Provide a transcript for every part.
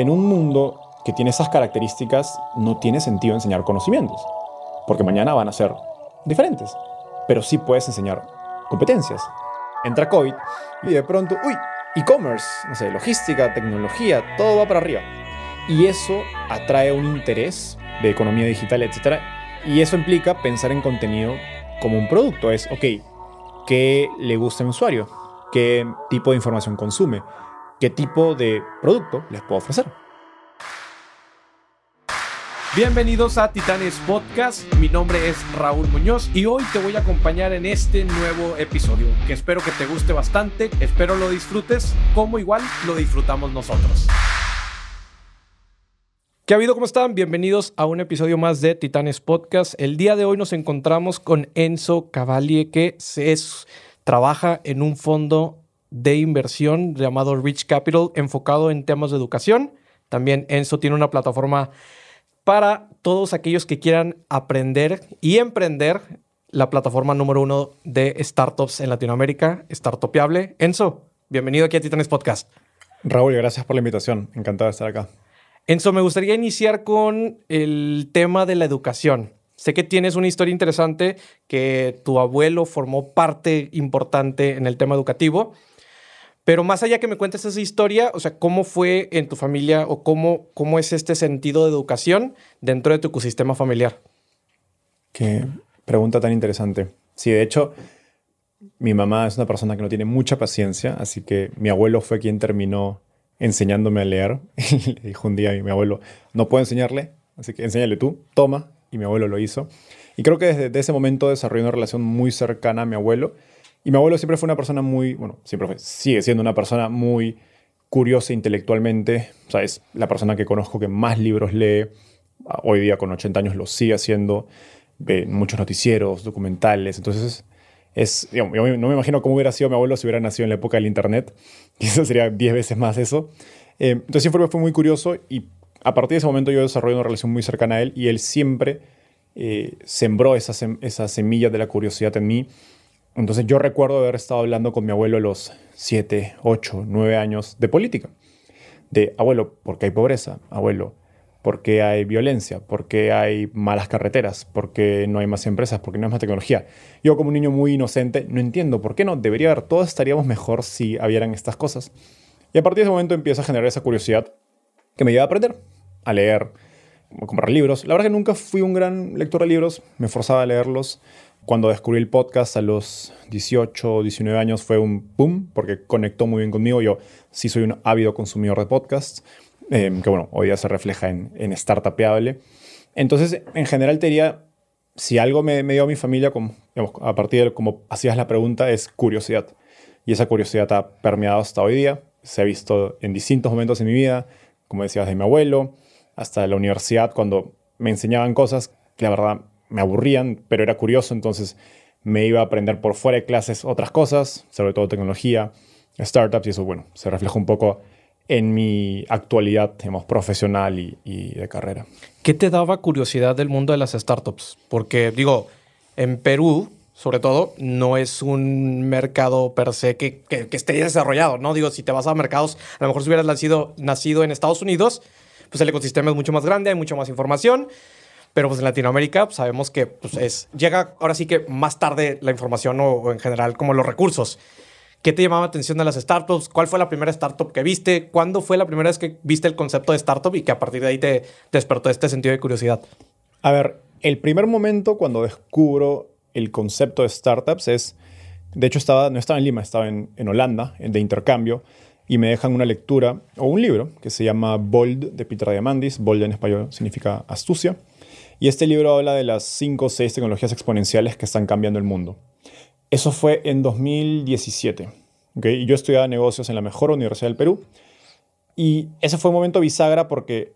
en un mundo que tiene esas características, no tiene sentido enseñar conocimientos, porque mañana van a ser diferentes, pero sí puedes enseñar competencias. Entra COVID y de pronto, uy, e-commerce, no sé, logística, tecnología, todo va para arriba. Y eso atrae un interés de economía digital, etc. Y eso implica pensar en contenido como un producto. Es, ok, ¿qué le gusta al usuario? ¿Qué tipo de información consume? ¿Qué tipo de producto les puedo ofrecer? Bienvenidos a Titanes Podcast, mi nombre es Raúl Muñoz y hoy te voy a acompañar en este nuevo episodio que espero que te guste bastante, espero lo disfrutes como igual lo disfrutamos nosotros. ¿Qué ha habido? ¿Cómo están? Bienvenidos a un episodio más de Titanes Podcast. El día de hoy nos encontramos con Enzo Cavalli que es, trabaja en un fondo de inversión llamado Rich Capital enfocado en temas de educación. También Enzo tiene una plataforma para todos aquellos que quieran aprender y emprender la plataforma número uno de startups en Latinoamérica, Startupiable. Enzo, bienvenido aquí a Titanes Podcast. Raúl, gracias por la invitación. Encantado de estar acá. Enzo, me gustaría iniciar con el tema de la educación. Sé que tienes una historia interesante, que tu abuelo formó parte importante en el tema educativo pero más allá que me cuentes esa historia, o sea, ¿cómo fue en tu familia o cómo, cómo es este sentido de educación dentro de tu ecosistema familiar? Qué pregunta tan interesante. Sí, de hecho, mi mamá es una persona que no tiene mucha paciencia, así que mi abuelo fue quien terminó enseñándome a leer. Le dijo un día a mi abuelo, no puedo enseñarle, así que enséñale tú, toma. Y mi abuelo lo hizo. Y creo que desde ese momento desarrollé una relación muy cercana a mi abuelo y mi abuelo siempre fue una persona muy, bueno, siempre fue, sigue siendo una persona muy curiosa intelectualmente. O sea, es la persona que conozco que más libros lee. Hoy día con 80 años lo sigue haciendo. Ve muchos noticieros, documentales. Entonces, es, digamos, no me imagino cómo hubiera sido mi abuelo si hubiera nacido en la época del Internet. eso sería 10 veces más eso. Eh, entonces siempre fue muy curioso y a partir de ese momento yo desarrollé una relación muy cercana a él y él siempre eh, sembró esa, esa semilla de la curiosidad en mí entonces yo recuerdo haber estado hablando con mi abuelo a los 7, 8, 9 años de política. De, abuelo, ¿por qué hay pobreza? Abuelo, ¿por qué hay violencia? ¿Por qué hay malas carreteras? ¿Por qué no hay más empresas? ¿Por qué no hay más tecnología? Yo como un niño muy inocente no entiendo, ¿por qué no? Debería haber, todos estaríamos mejor si habieran estas cosas. Y a partir de ese momento empieza a generar esa curiosidad que me lleva a aprender, a leer, a comprar libros. La verdad que nunca fui un gran lector de libros, me forzaba a leerlos cuando descubrí el podcast a los 18 o 19 años fue un boom, porque conectó muy bien conmigo. Yo sí soy un ávido consumidor de podcasts, em, que bueno, hoy día se refleja en, en Startupeable. Entonces, en general te diría, si algo me, dio a mi familia, como, a partir de como hacías la pregunta, es curiosidad. Y esa curiosidad ha permeado hasta hoy día. Se ha visto en distintos momentos en mi vida, como decías, de mi abuelo, hasta la universidad, cuando me enseñaban cosas que la verdad me aburrían, pero era curioso, entonces me iba a aprender por fuera de clases otras cosas, sobre todo tecnología, startups, y eso, bueno, se refleja un poco en mi actualidad, digamos, profesional y, de carrera. ¿Qué te daba curiosidad del mundo de las startups? Porque, digo, en Perú, sobre todo, no es un mercado per se que, que, esté desarrollado, ¿no? Digo, si te vas a mercados, a lo mejor si hubieras nacido, nacido en Estados Unidos, pues el ecosistema es mucho más grande, hay mucho más información, pero pues en Latinoamérica pues, sabemos que pues, es, llega ahora sí que más tarde la información o, en general como los recursos. ¿Qué te llamaba la atención de las startups? ¿Cuál fue la primera startup que viste? ¿Cuándo fue la primera vez que viste el concepto de startup y que a partir de ahí te, despertó este sentido de curiosidad? A ver, el primer momento cuando descubro el concepto de startups es, de hecho estaba, no estaba en Lima, estaba en, en Holanda, de intercambio, y me dejan una lectura o un libro que se llama Bold de Peter Diamandis. Bold en español significa astucia. Y este libro habla de las 5 o 6 tecnologías exponenciales que están cambiando el mundo. Eso fue en 2017. ¿okay? Yo estudiaba negocios en la mejor universidad del Perú. Y ese fue un momento bisagra porque,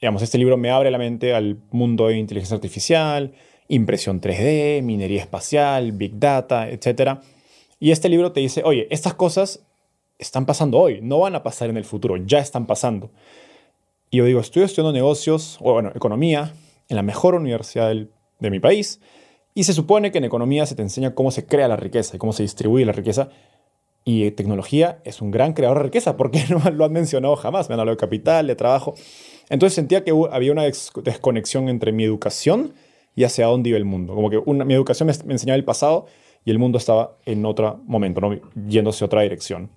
digamos, este libro me abre la mente al mundo de inteligencia artificial, impresión 3D, minería espacial, big data, etc. Y este libro te dice, oye, estas cosas están pasando hoy, no van a pasar en el futuro, ya están pasando. Y yo digo, estoy estudiando negocios, o bueno, economía, en la mejor universidad de mi país. Y se supone que en economía se te enseña cómo se crea la riqueza y cómo se distribuye la riqueza. Y tecnología es un gran creador de riqueza, porque no lo han mencionado jamás. Me han hablado de capital, de trabajo. Entonces sentía que había una desconexión entre mi educación y hacia dónde iba el mundo. Como que mi educación me, enseñaba el pasado y el mundo estaba en otro momento, ¿no? yéndose a otra dirección.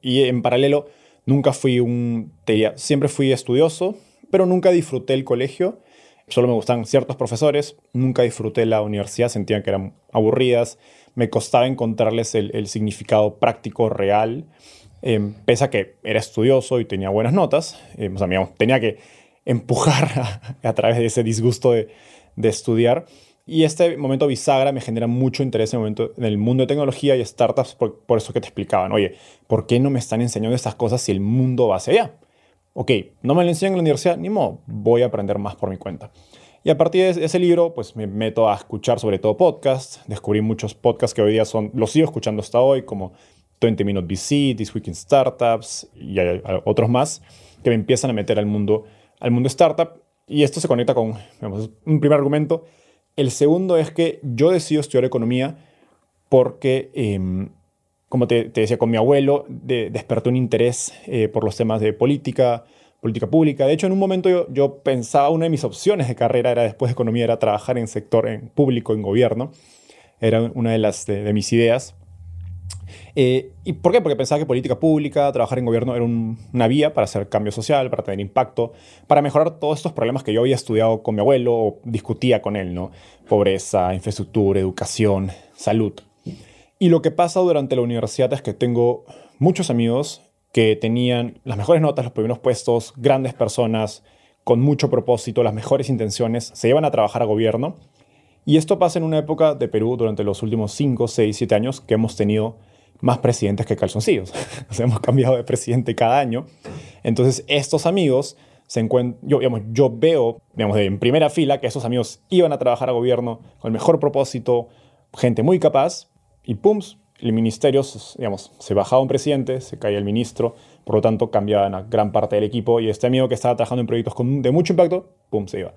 Y en paralelo, nunca fui un... siempre fui estudioso, pero nunca disfruté el colegio. Solo me gustan ciertos profesores. Nunca disfruté la universidad, sentía que eran aburridas. Me costaba encontrarles el, significado práctico, real. Eh, pese a que era estudioso y tenía buenas notas, eh, o sea, tenía que empujar a, través de ese disgusto de, estudiar. Y este momento bisagra me genera mucho interés en el, momento, en el mundo de tecnología y startups, por, por, eso que te explicaban, oye, ¿por qué no me están enseñando estas cosas si el mundo va hacia allá? Ok, no me lo enseñan en la universidad, ni modo, voy a aprender más por mi cuenta. Y a partir de ese libro, pues me meto a escuchar sobre todo podcasts. Descubrí muchos podcasts que hoy día son, los sigo escuchando hasta hoy, como 20 Minute VC, This Week in Startups y otros más que me empiezan a meter al mundo, al mundo startup. Y esto se conecta con un primer argumento. El segundo es que yo decido estudiar economía porque, em, como te, decía, con mi abuelo de, despertó un interés eh, por los temas de política, política pública. De hecho, en un momento yo, yo, pensaba, una de mis opciones de carrera era después de economía, era trabajar en sector en público, en gobierno. Era una de, las, de, mis ideas. Eh, ¿Y por qué? Porque pensaba que política pública, trabajar en gobierno era una vía para hacer cambio social, para tener impacto, para mejorar todos estos problemas que yo había estudiado con mi abuelo o discutía con él, ¿no? Pobreza, infraestructura, educación, salud. Y lo que pasa durante la universidad es que tengo muchos amigos que tenían las mejores notas, los primeros puestos, grandes personas, con mucho propósito, las mejores intenciones, se llevan a trabajar a gobierno. Y esto pasa en una época de Perú durante los últimos 5, 6, 7 años que hemos tenido más presidentes que calzoncillos. Nos hemos cambiado de presidente cada año. Entonces, estos amigos se encuentran, yo, yo veo digamos, en primera fila que estos amigos iban a trabajar a gobierno con el mejor propósito, gente muy capaz, y pum, el ministerio, digamos, se bajaba un presidente, se caía el ministro, por lo tanto cambiaba una gran parte del equipo y este amigo que estaba trabajando en proyectos con, de mucho impacto, pum, se iba.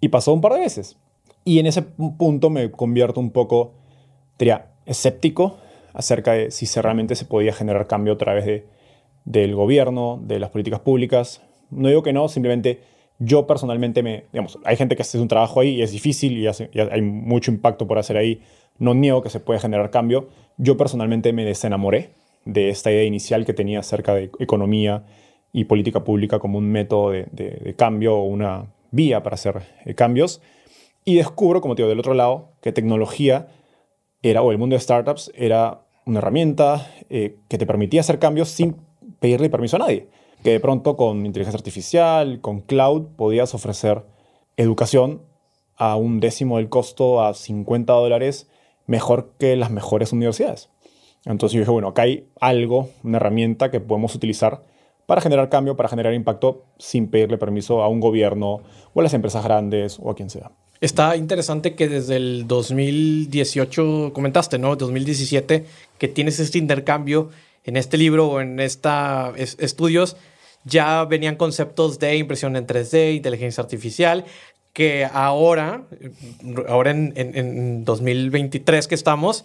Y pasó un par de veces. Y en ese punto me convierto un poco, diría, escéptico acerca de si realmente se podía generar cambio a través de, del gobierno, de las políticas públicas. No digo que no, simplemente yo personalmente me, digamos, hay gente que hace un trabajo ahí y es difícil y, y hay mucho impacto por hacer ahí no niego que se puede generar cambio. Yo personalmente me desenamoré de esta idea inicial que tenía acerca de economía y política pública como un método de, cambio o una vía para hacer eh, cambios. Y descubro, como te digo, del otro lado, que tecnología era, o el mundo de startups era una herramienta eh, que te permitía hacer cambios sin pedirle permiso a nadie. Que de pronto con inteligencia artificial, con cloud, podías ofrecer educación a un décimo del costo, a 50 dólares, mejor que las mejores universidades. Entonces yo dije, bueno, acá hay algo, una herramienta que podemos utilizar para generar cambio, para generar impacto sin pedirle permiso a un gobierno o a las empresas grandes o a quien sea. Está interesante que desde el 2018, comentaste, ¿no? 2017, que tienes este intercambio en este libro o en estos estudios, ya venían conceptos de impresión en 3D, inteligencia artificial, que ahora, ahora en, en, 2023 que estamos,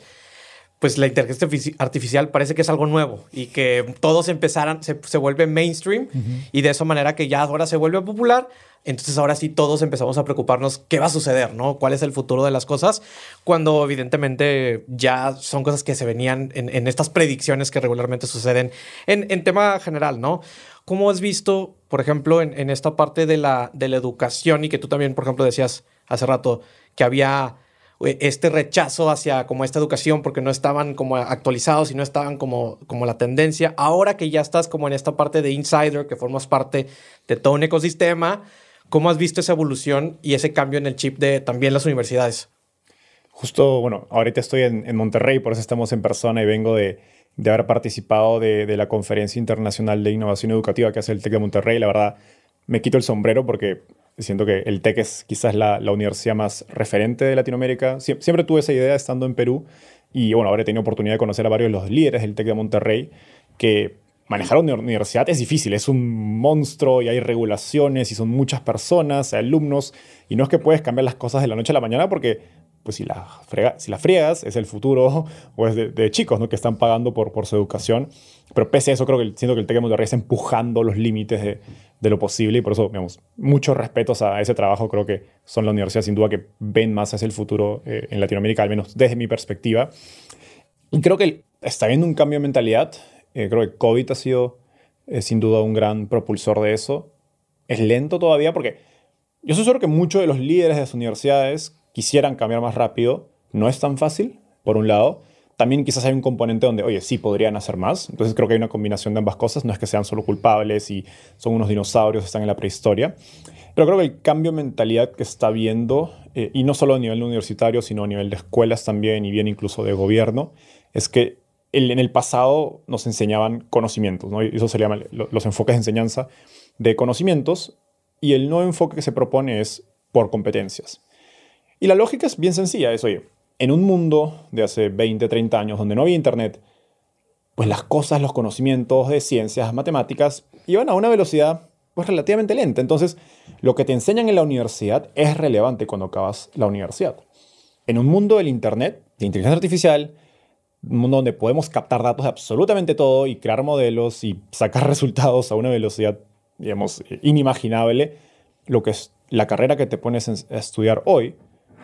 pues la inteligencia artificial parece que es algo nuevo y que todos empezaran, se, se vuelve mainstream y de esa manera que ya ahora se vuelve popular. Entonces ahora sí todos empezamos a preocuparnos qué va a suceder, ¿no? ¿Cuál es el futuro de las cosas? Cuando evidentemente ya son cosas que se venían en, en estas predicciones que regularmente suceden en, en tema general, ¿no? ¿Cómo has visto, por ejemplo, en, esta parte de la, educación y que tú también, por ejemplo, decías hace rato que había eh, este rechazo hacia como esta educación porque no estaban como actualizados y no estaban como, como la tendencia. Ahora que ya estás como en esta parte de insider, que formas parte de todo un ecosistema, ¿cómo has visto esa evolución y ese cambio en el chip de también las universidades? Justo, bueno, ahorita estoy en, en Monterrey, por eso estamos en persona y vengo de, de haber participado de, la Conferencia Internacional de Innovación Educativa que hace el TEC de Monterrey. La verdad, me quito el sombrero porque siento que el TEC es quizás la, universidad más referente de Latinoamérica. siempre tuve esa idea estando en Perú y bueno, ahora he tenido oportunidad de conocer a varios de los líderes del TEC de Monterrey que manejar una universidad es difícil, es un monstruo y hay regulaciones y son muchas personas, alumnos, y no es que puedes cambiar las cosas de la noche a la mañana porque pues si la, frega, si la friegas, es el futuro o es de, chicos ¿no? que están pagando por, por su educación. Pero pese a eso, creo que siento que el TEC de Monterrey está empujando los límites de, de, lo posible y por eso, digamos, muchos respetos a ese trabajo. Creo que son la universidad sin duda que ven más hacia el futuro eh, en Latinoamérica, al menos desde mi perspectiva. Y creo que está habiendo un cambio de mentalidad. Eh, creo que COVID ha sido eh, sin duda un gran propulsor de eso. Es lento todavía porque yo estoy seguro que muchos de los líderes de las universidades quisieran cambiar más rápido. No es tan fácil, por un lado. También quizás hay un componente donde, oye, sí podrían hacer más. Entonces creo que hay una combinación de ambas cosas. No es que sean solo culpables y son unos dinosaurios, están en la prehistoria. Pero creo que el cambio mentalidad que está viendo, eh, y no solo a nivel universitario, sino a nivel de escuelas también y bien incluso de gobierno, es que en el pasado nos enseñaban conocimientos, ¿no? Y eso se llama los enfoques de enseñanza de conocimientos, y el nuevo enfoque que se propone es por competencias. Y la lógica es bien sencilla, es, oye, en un mundo de hace 20, 30 años donde no había internet, pues las cosas, los conocimientos de ciencias, matemáticas, iban a una velocidad pues relativamente lenta. Entonces, lo que te enseñan en la universidad es relevante cuando acabas la universidad. En un mundo del internet, de inteligencia artificial, un mundo donde podemos captar datos de absolutamente todo y crear modelos y sacar resultados a una velocidad, digamos, inimaginable, lo que es la carrera que te pones a estudiar hoy,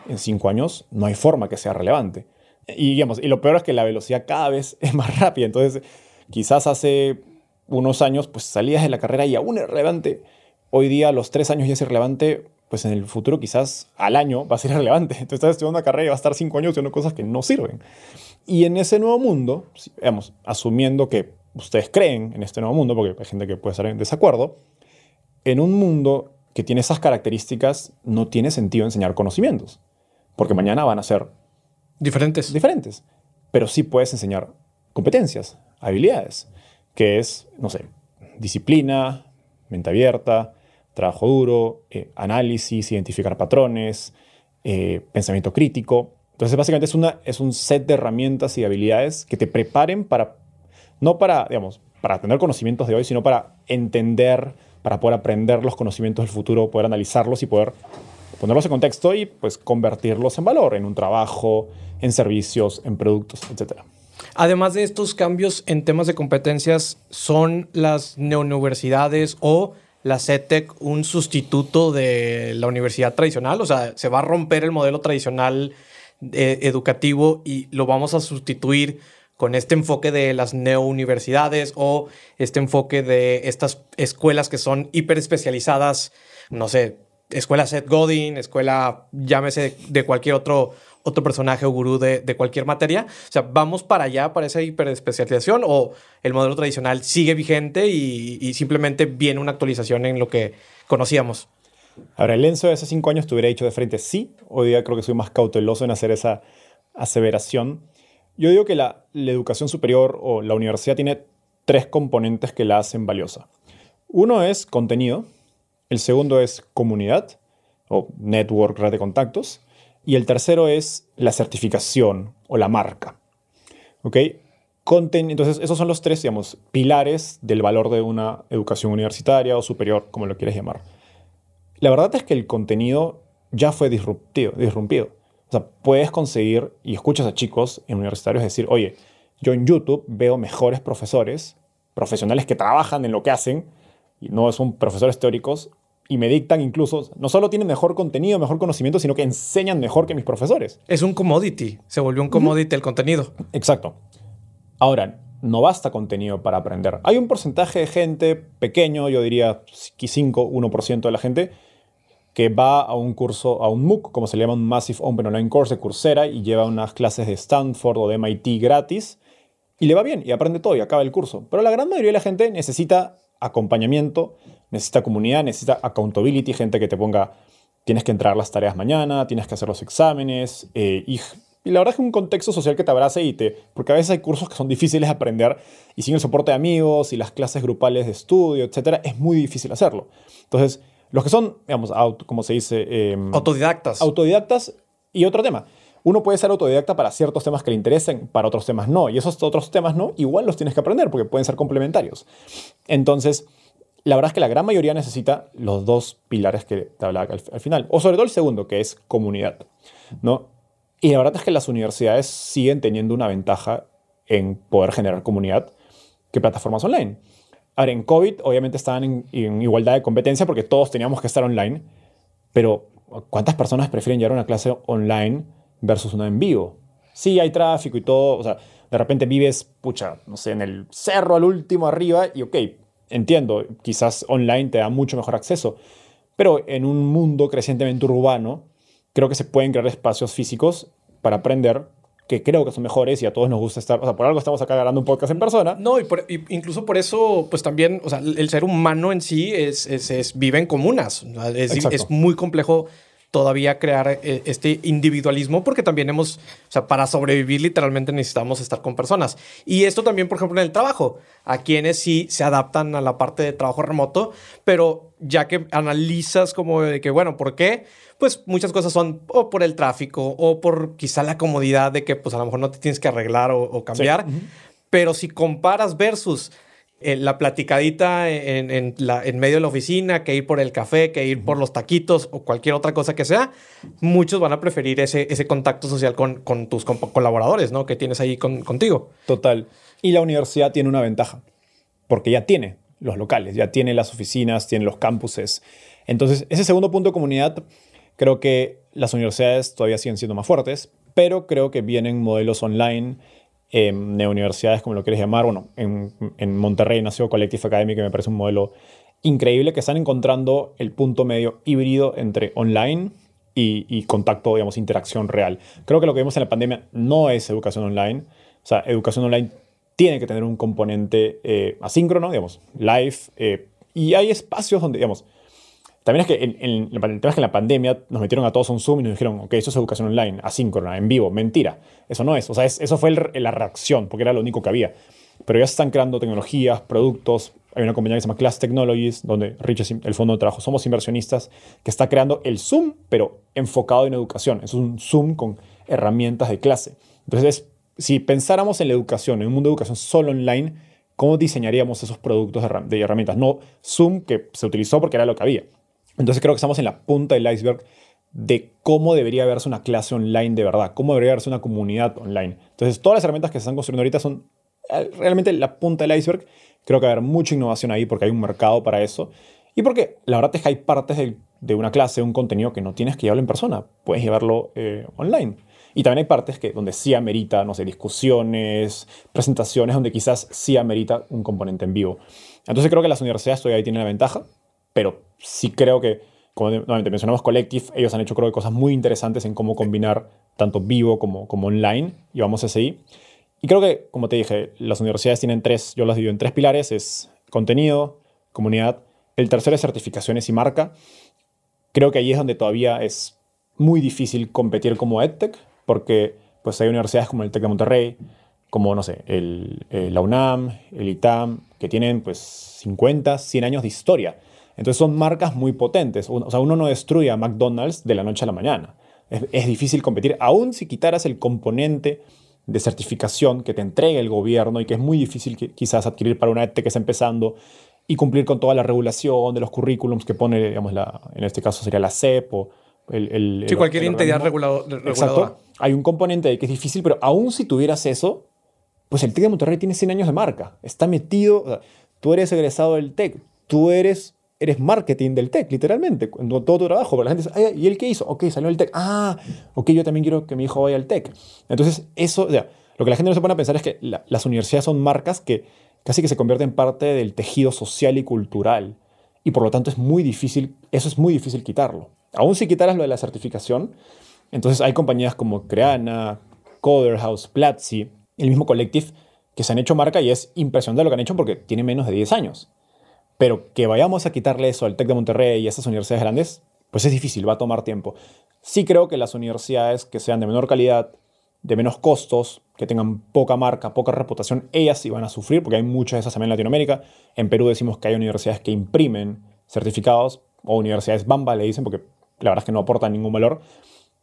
en cinco años, no hay forma que sea relevante. Y, digamos, y lo peor es que la velocidad cada vez es más rápida. Entonces, quizás hace unos años, pues salías de la carrera y aún es relevante. Hoy día, a los tres años ya es irrelevante, pues en el futuro quizás al año va a ser relevante. Entonces estás estudiando una carrera y va a estar cinco años haciendo cosas que no sirven. Y en ese nuevo mundo, digamos, asumiendo que ustedes creen en este nuevo mundo, porque hay gente que puede estar en desacuerdo, en un mundo que tiene esas características no tiene sentido enseñar conocimientos, porque mañana van a ser diferentes. Diferentes. Pero sí puedes enseñar competencias, habilidades, que es, no sé, disciplina, mente abierta, trabajo duro, eh, análisis, identificar patrones, eh, pensamiento crítico. Entonces, básicamente es, una, es un set de herramientas y habilidades que te preparen para, no para, digamos, para tener conocimientos de hoy, sino para entender, para poder aprender los conocimientos del futuro, poder analizarlos y poder ponerlos en contexto y pues convertirlos en valor, en un trabajo, en servicios, en productos, etc. Además de estos cambios en temas de competencias, ¿son las neouniversidades o la CETEC un sustituto de la universidad tradicional? O sea, ¿se va a romper el modelo tradicional eh, educativo y lo vamos a sustituir con este enfoque de las neouniversidades o este enfoque de estas escuelas que son hiper especializadas, no sé, escuela Seth Godin, escuela, llámese de cualquier otro, otro personaje o gurú de, de, cualquier materia. O sea, ¿vamos para allá, para esa hiperespecialización o el modelo tradicional sigue vigente y, simplemente viene una actualización en lo que conocíamos? Ahora, el Enzo de hace cinco años te hubiera dicho de frente sí. Hoy día creo que soy más cauteloso en hacer esa aseveración. Yo digo que la, educación superior o la universidad tiene tres componentes que la hacen valiosa. Uno es contenido, el segundo es comunidad o network, red de contactos, y el tercero es la certificación o la marca. ¿Ok? Entonces, esos son los tres, digamos, pilares del valor de una educación universitaria o superior, como lo quieres llamar. La verdad es que el contenido ya fue disruptivo, disrumpido. O sea, puedes conseguir, y escuchas a chicos en universitarios decir, oye, yo en YouTube veo mejores profesores, profesionales que trabajan en lo que hacen, no son profesores teóricos, y me dictan incluso, no solo tienen mejor contenido, mejor conocimiento, sino que enseñan mejor que mis profesores. Es un commodity, se volvió un commodity el contenido. Exacto. Ahora, no basta contenido para aprender. Hay un porcentaje de gente pequeño, yo diría 5, 1% de la gente, que va a un curso, a un MOOC, como se le llama un Massive Open Online Course de Coursera, y lleva unas clases de Stanford o de MIT gratis, y le va bien, y aprende todo, y acaba el curso. Pero la gran mayoría de la gente necesita acompañamiento, necesita comunidad, necesita accountability, gente que te ponga, tienes que entrar las tareas mañana, tienes que hacer los exámenes, eh, y, y, la verdad es que un contexto social que te abrace y te... Porque a veces hay cursos que son difíciles de aprender, y sin el soporte de amigos y las clases grupales de estudio, etc., es muy difícil hacerlo. Entonces, los que son, digamos, como se dice... Em, autodidactas. Autodidactas. Y otro tema. Uno puede ser autodidacta para ciertos temas que le interesen, para otros temas no. Y esos otros temas no, igual los tienes que aprender porque pueden ser complementarios. Entonces, la verdad es que la gran mayoría necesita los dos pilares que te hablaba al, al final. O sobre todo el segundo, que es comunidad. ¿no? Y la verdad es que las universidades siguen teniendo una ventaja en poder generar comunidad que plataformas online. Ahora, en COVID obviamente estaban en, en, igualdad de competencia porque todos teníamos que estar online, pero ¿cuántas personas prefieren llevar una clase online versus una en vivo? Sí, hay tráfico y todo, o sea, de repente vives, pucha, no sé, en el cerro al último arriba y ok, entiendo, quizás online te da mucho mejor acceso, pero en un mundo crecientemente urbano, creo que se pueden crear espacios físicos para aprender que creo que son mejores y a todos nos gusta estar, o sea, por algo estamos acá grabando un podcast en persona. No, y, incluso por eso, pues también, o sea, el ser humano en sí es, es, vive en comunas, es, es muy complejo todavía crear eh, este individualismo porque también hemos, o sea, para sobrevivir literalmente necesitamos estar con personas. Y esto también, por ejemplo, en el trabajo, a quienes sí se adaptan a la parte de trabajo remoto, pero ya que analizas como de que, bueno, ¿por qué? Pues muchas cosas son o por el tráfico o por quizá la comodidad de que pues a lo mejor no te tienes que arreglar o, cambiar. Pero si comparas versus eh, la platicadita en, en, la, en, medio de la oficina, que ir por el café, que ir por los taquitos o cualquier otra cosa que sea, muchos van a preferir ese, ese contacto social con, con tus colaboradores, ¿no? Que tienes ahí con, contigo. Total. Y la universidad tiene una ventaja, porque ya tiene los locales, ya tiene las oficinas, tiene los campuses. Entonces, ese segundo punto de comunidad, creo que las universidades todavía siguen siendo más fuertes, pero creo que vienen modelos online en universidades, como lo quieres llamar. Bueno, en, en Monterrey nació Collective Academy, que me parece un modelo increíble, que están encontrando el punto medio híbrido entre online y, contacto, digamos, interacción real. Creo que lo que vimos en la pandemia no es educación online. O sea, educación online tiene que tener un componente eh, asíncrono, digamos, live. Eh, y hay espacios donde, digamos, también es que en, el tema es que en la pandemia nos metieron a todos a un Zoom y nos dijeron, ok, eso es educación online, asíncrona, en vivo. Mentira. Eso no es. O sea, eso fue la reacción, porque era lo único que había. Pero ya se están creando tecnologías, productos. Hay una compañía que se llama Class Technologies, donde Rich es el fondo de trabajo. Somos inversionistas, que está creando el Zoom, pero enfocado en educación. Es un Zoom con herramientas de clase. Entonces, si pensáramos en la educación, en un mundo de educación solo online, ¿cómo diseñaríamos esos productos de herramientas? No Zoom, que se utilizó porque era lo que había entonces creo que estamos en la punta del iceberg de cómo debería verse una clase online de verdad, cómo debería verse una comunidad online. Entonces todas las herramientas que se están construyendo ahorita son eh, realmente la punta del iceberg. Creo que va a haber mucha innovación ahí porque hay un mercado para eso. Y porque la verdad es que hay partes de, una clase, un contenido que no tienes que llevarlo en persona, puedes llevarlo eh, online. Y también hay partes que, donde sí amerita, no sé, discusiones, presentaciones, donde quizás sí amerita un componente en vivo. Entonces creo que las universidades todavía tienen la ventaja pero sí creo que, como nuevamente mencionamos Collective, ellos han hecho creo cosas muy interesantes en cómo combinar tanto vivo como, como online, y vamos a seguir. Y creo que, como te dije, las universidades tienen tres, yo las divido en tres pilares, es contenido, comunidad, el tercero es certificaciones y marca. Creo que ahí es donde todavía es muy difícil competir como EdTech, porque pues hay universidades como el TEC de Monterrey, como, no sé, el, la UNAM, el ITAM, que tienen pues 50, 100 años de historia. Entonces son marcas muy potentes. O sea, uno no destruye a McDonald's de la noche a la mañana. Es, difícil competir, aún si quitaras el componente de certificación que te entrega el gobierno y que es muy difícil quizás adquirir para una ETE que está empezando y cumplir con toda la regulación de los currículums que pone, digamos, la, en este caso sería la CEP o el... sí, cualquier entidad reguladora. Exacto. Hay un componente de que es difícil, pero aún si tuvieras eso, pues el TEC de Monterrey tiene 100 años de marca. Está metido, tú eres egresado del TEC, tú eres eres marketing del tech, literalmente, todo tu trabajo. Pero la gente dice, ¿y él qué hizo? Ok, salió el tech. Ah, ok, yo también quiero que mi hijo vaya al tech. Entonces, eso, o sea, lo que la gente no se pone a pensar es que las universidades son marcas que casi que se convierten en parte del tejido social y cultural. Y por lo tanto es muy difícil, eso es muy difícil quitarlo. Aún si quitaras lo de la certificación, entonces hay compañías como Creana, Coderhouse, Platzi, el mismo Collective, que se han hecho marca y es impresionante lo que han hecho porque tiene menos de 10 años. Pero que vayamos a quitarle eso al TEC de Monterrey y a esas universidades grandes, pues es difícil, va a tomar tiempo. Sí creo que las universidades que sean de menor calidad, de menos costos, que tengan poca marca, poca reputación, ellas sí van a sufrir, porque hay muchas de esas también en Latinoamérica. En Perú decimos que hay universidades que imprimen certificados, o universidades Bamba le dicen, porque la verdad es que no aportan ningún valor.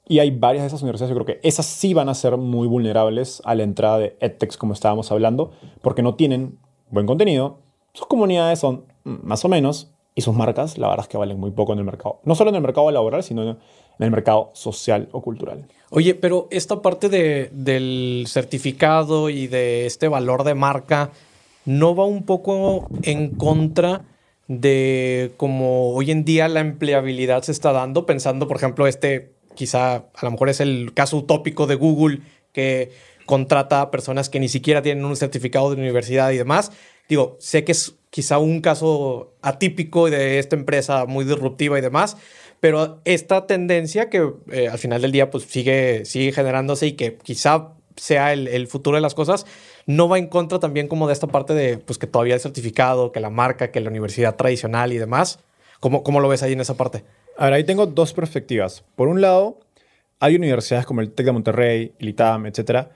Y hay varias de esas universidades, yo creo que esas sí van a ser muy vulnerables a la entrada de EdTechs, como estábamos hablando, porque no tienen buen contenido, sus comunidades son más o menos, y sus marcas, la verdad es que valen muy poco en el mercado. No solo en el mercado laboral, sino en el mercado social o cultural. Oye, pero esta parte de, del certificado y de este valor de marca, ¿no va un poco en contra de cómo hoy en día la empleabilidad se está dando? Pensando, por ejemplo, este quizá a lo mejor es el caso utópico de Google que contrata a personas que ni siquiera tienen un certificado de universidad y demás. Digo, sé que es quizá un caso atípico de esta empresa muy disruptiva y demás, pero esta tendencia que eh, al final del día pues sigue, sigue generándose y que quizá sea el, el, futuro de las cosas, no va en contra también como de esta parte de pues que todavía el certificado, que la marca, que la universidad tradicional y demás. ¿Cómo, cómo lo ves ahí en esa parte? Ahora, ahí tengo dos perspectivas. Por un lado, hay universidades como el TEC de Monterrey, el ITAM, etcétera,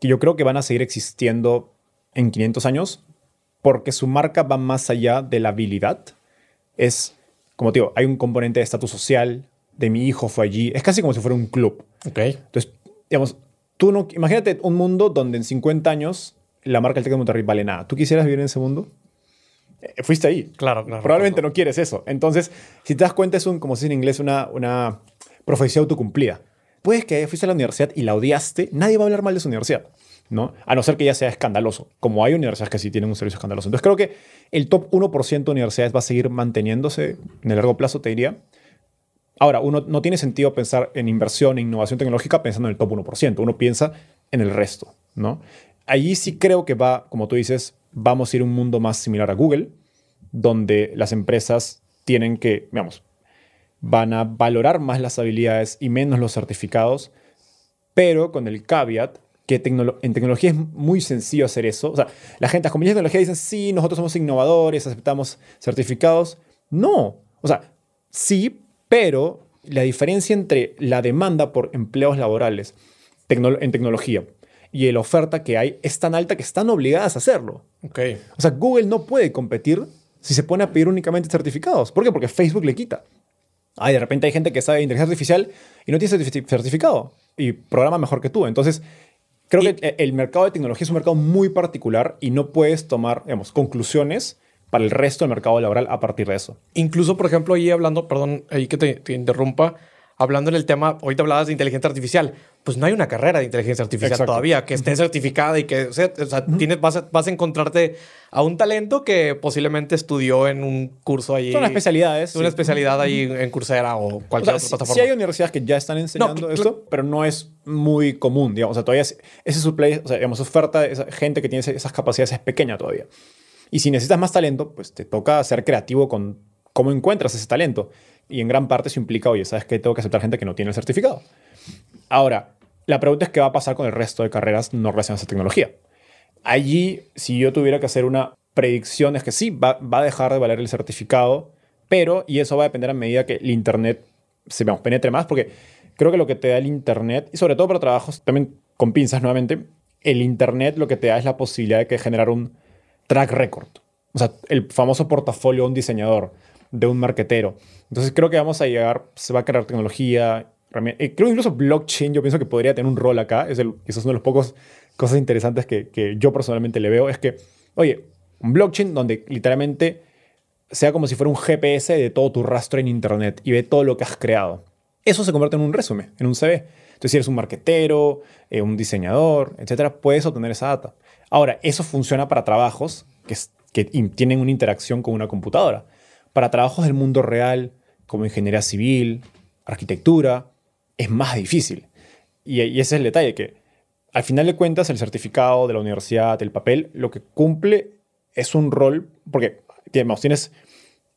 que yo creo que van a seguir existiendo en 500 años porque su marca va más allá de la habilidad. Es, como te digo, hay un componente de estatus social, de mi hijo fue allí, es casi como si fuera un club. Ok. Entonces, digamos, tú no, imagínate un mundo donde en 50 años la marca del TEC de Monterrey vale nada. ¿Tú quisieras vivir en ese mundo? Eh, fuiste ahí. Claro, claro. Probablemente no quieres eso. Entonces, si te das cuenta, es un, como se dice en inglés, una, una profecía autocumplida. Puedes que fuiste a la universidad y la odiaste, nadie va a hablar mal de su universidad. ¿No? A no ser que ya sea escandaloso, como hay universidades que sí tienen un servicio escandaloso. Entonces creo que el top 1% de universidades va a seguir manteniéndose en el largo plazo, te diría. Ahora, uno no tiene sentido pensar en inversión e innovación tecnológica pensando en el top 1%, uno piensa en el resto, ¿no? Allí sí creo que va, como tú dices, vamos a ir a un mundo más similar a Google, donde las empresas tienen que, digamos, van a valorar más las habilidades y menos los certificados, pero con el caveat que en tecnología es muy sencillo hacer eso. O sea, la gente, las compañías de tecnología dicen, sí, nosotros somos innovadores, aceptamos certificados. No. O sea, sí, pero la diferencia entre la demanda por empleos laborales en tecnología y la oferta que hay es tan alta que están obligadas a hacerlo. Okay. O sea, Google no puede competir si se pone a pedir únicamente certificados. ¿Por qué? Porque Facebook le quita. Ay, de repente hay gente que sabe inteligencia artificial y no tiene certificado y programa mejor que tú. Entonces, Creo que el mercado de tecnología es un mercado muy particular y no puedes tomar, digamos, conclusiones para el resto del mercado laboral a partir de eso. Incluso, por ejemplo, ahí hablando, perdón, ahí que te, interrumpa, hablando en el tema, ahorita hablabas de inteligencia artificial, pues no hay una carrera de inteligencia artificial todavía que esté certificada y que, o sea, tienes, vas, a, vas, a, encontrarte a un talento que posiblemente estudió en un curso ahí. Son especialidades. Una especialidad ahí en Coursera o cualquier otra plataforma. Sí hay universidades que ya están enseñando esto, pero no es muy común, digamos. O sea, todavía ese supply, o sea, digamos, oferta, esa gente que tiene esas capacidades es pequeña todavía. Y si necesitas más talento, pues te toca ser creativo con cómo encuentras ese talento. Y en gran parte eso implica, oye, ¿sabes qué? Tengo que aceptar gente que no tiene el certificado. Ahora, la pregunta es qué va a pasar con el resto de carreras no relacionadas a tecnología. Allí, si yo tuviera que hacer una predicción, es que sí, va, va a dejar de valer el certificado, pero, y eso va a depender a medida que el Internet se vamos, penetre más, porque creo que lo que te da el Internet, y sobre todo para trabajos, también con pinzas nuevamente, el Internet lo que te da es la posibilidad de generar un track record. O sea, el famoso portafolio de un diseñador, de un marquetero. Entonces creo que vamos a llegar, se va a crear tecnología, eh, creo incluso blockchain, yo pienso que podría tener un rol acá. Es el, eso es uno de los pocos cosas interesantes que, que yo personalmente le veo. Es que, oye, un blockchain donde literalmente sea como si fuera un GPS de todo tu rastro en Internet y ve todo lo que has creado. Eso se convierte en un resumen, en un CV. Entonces, si eres un marquetero, eh, un diseñador, etcétera, puedes obtener esa data. Ahora, eso funciona para trabajos que, que tienen una interacción con una computadora. Para trabajos del mundo real, como ingeniería civil, arquitectura, es más difícil. Y, ese es el detalle, que al final de cuentas el certificado de la universidad, el papel, lo que cumple es un rol, porque tienes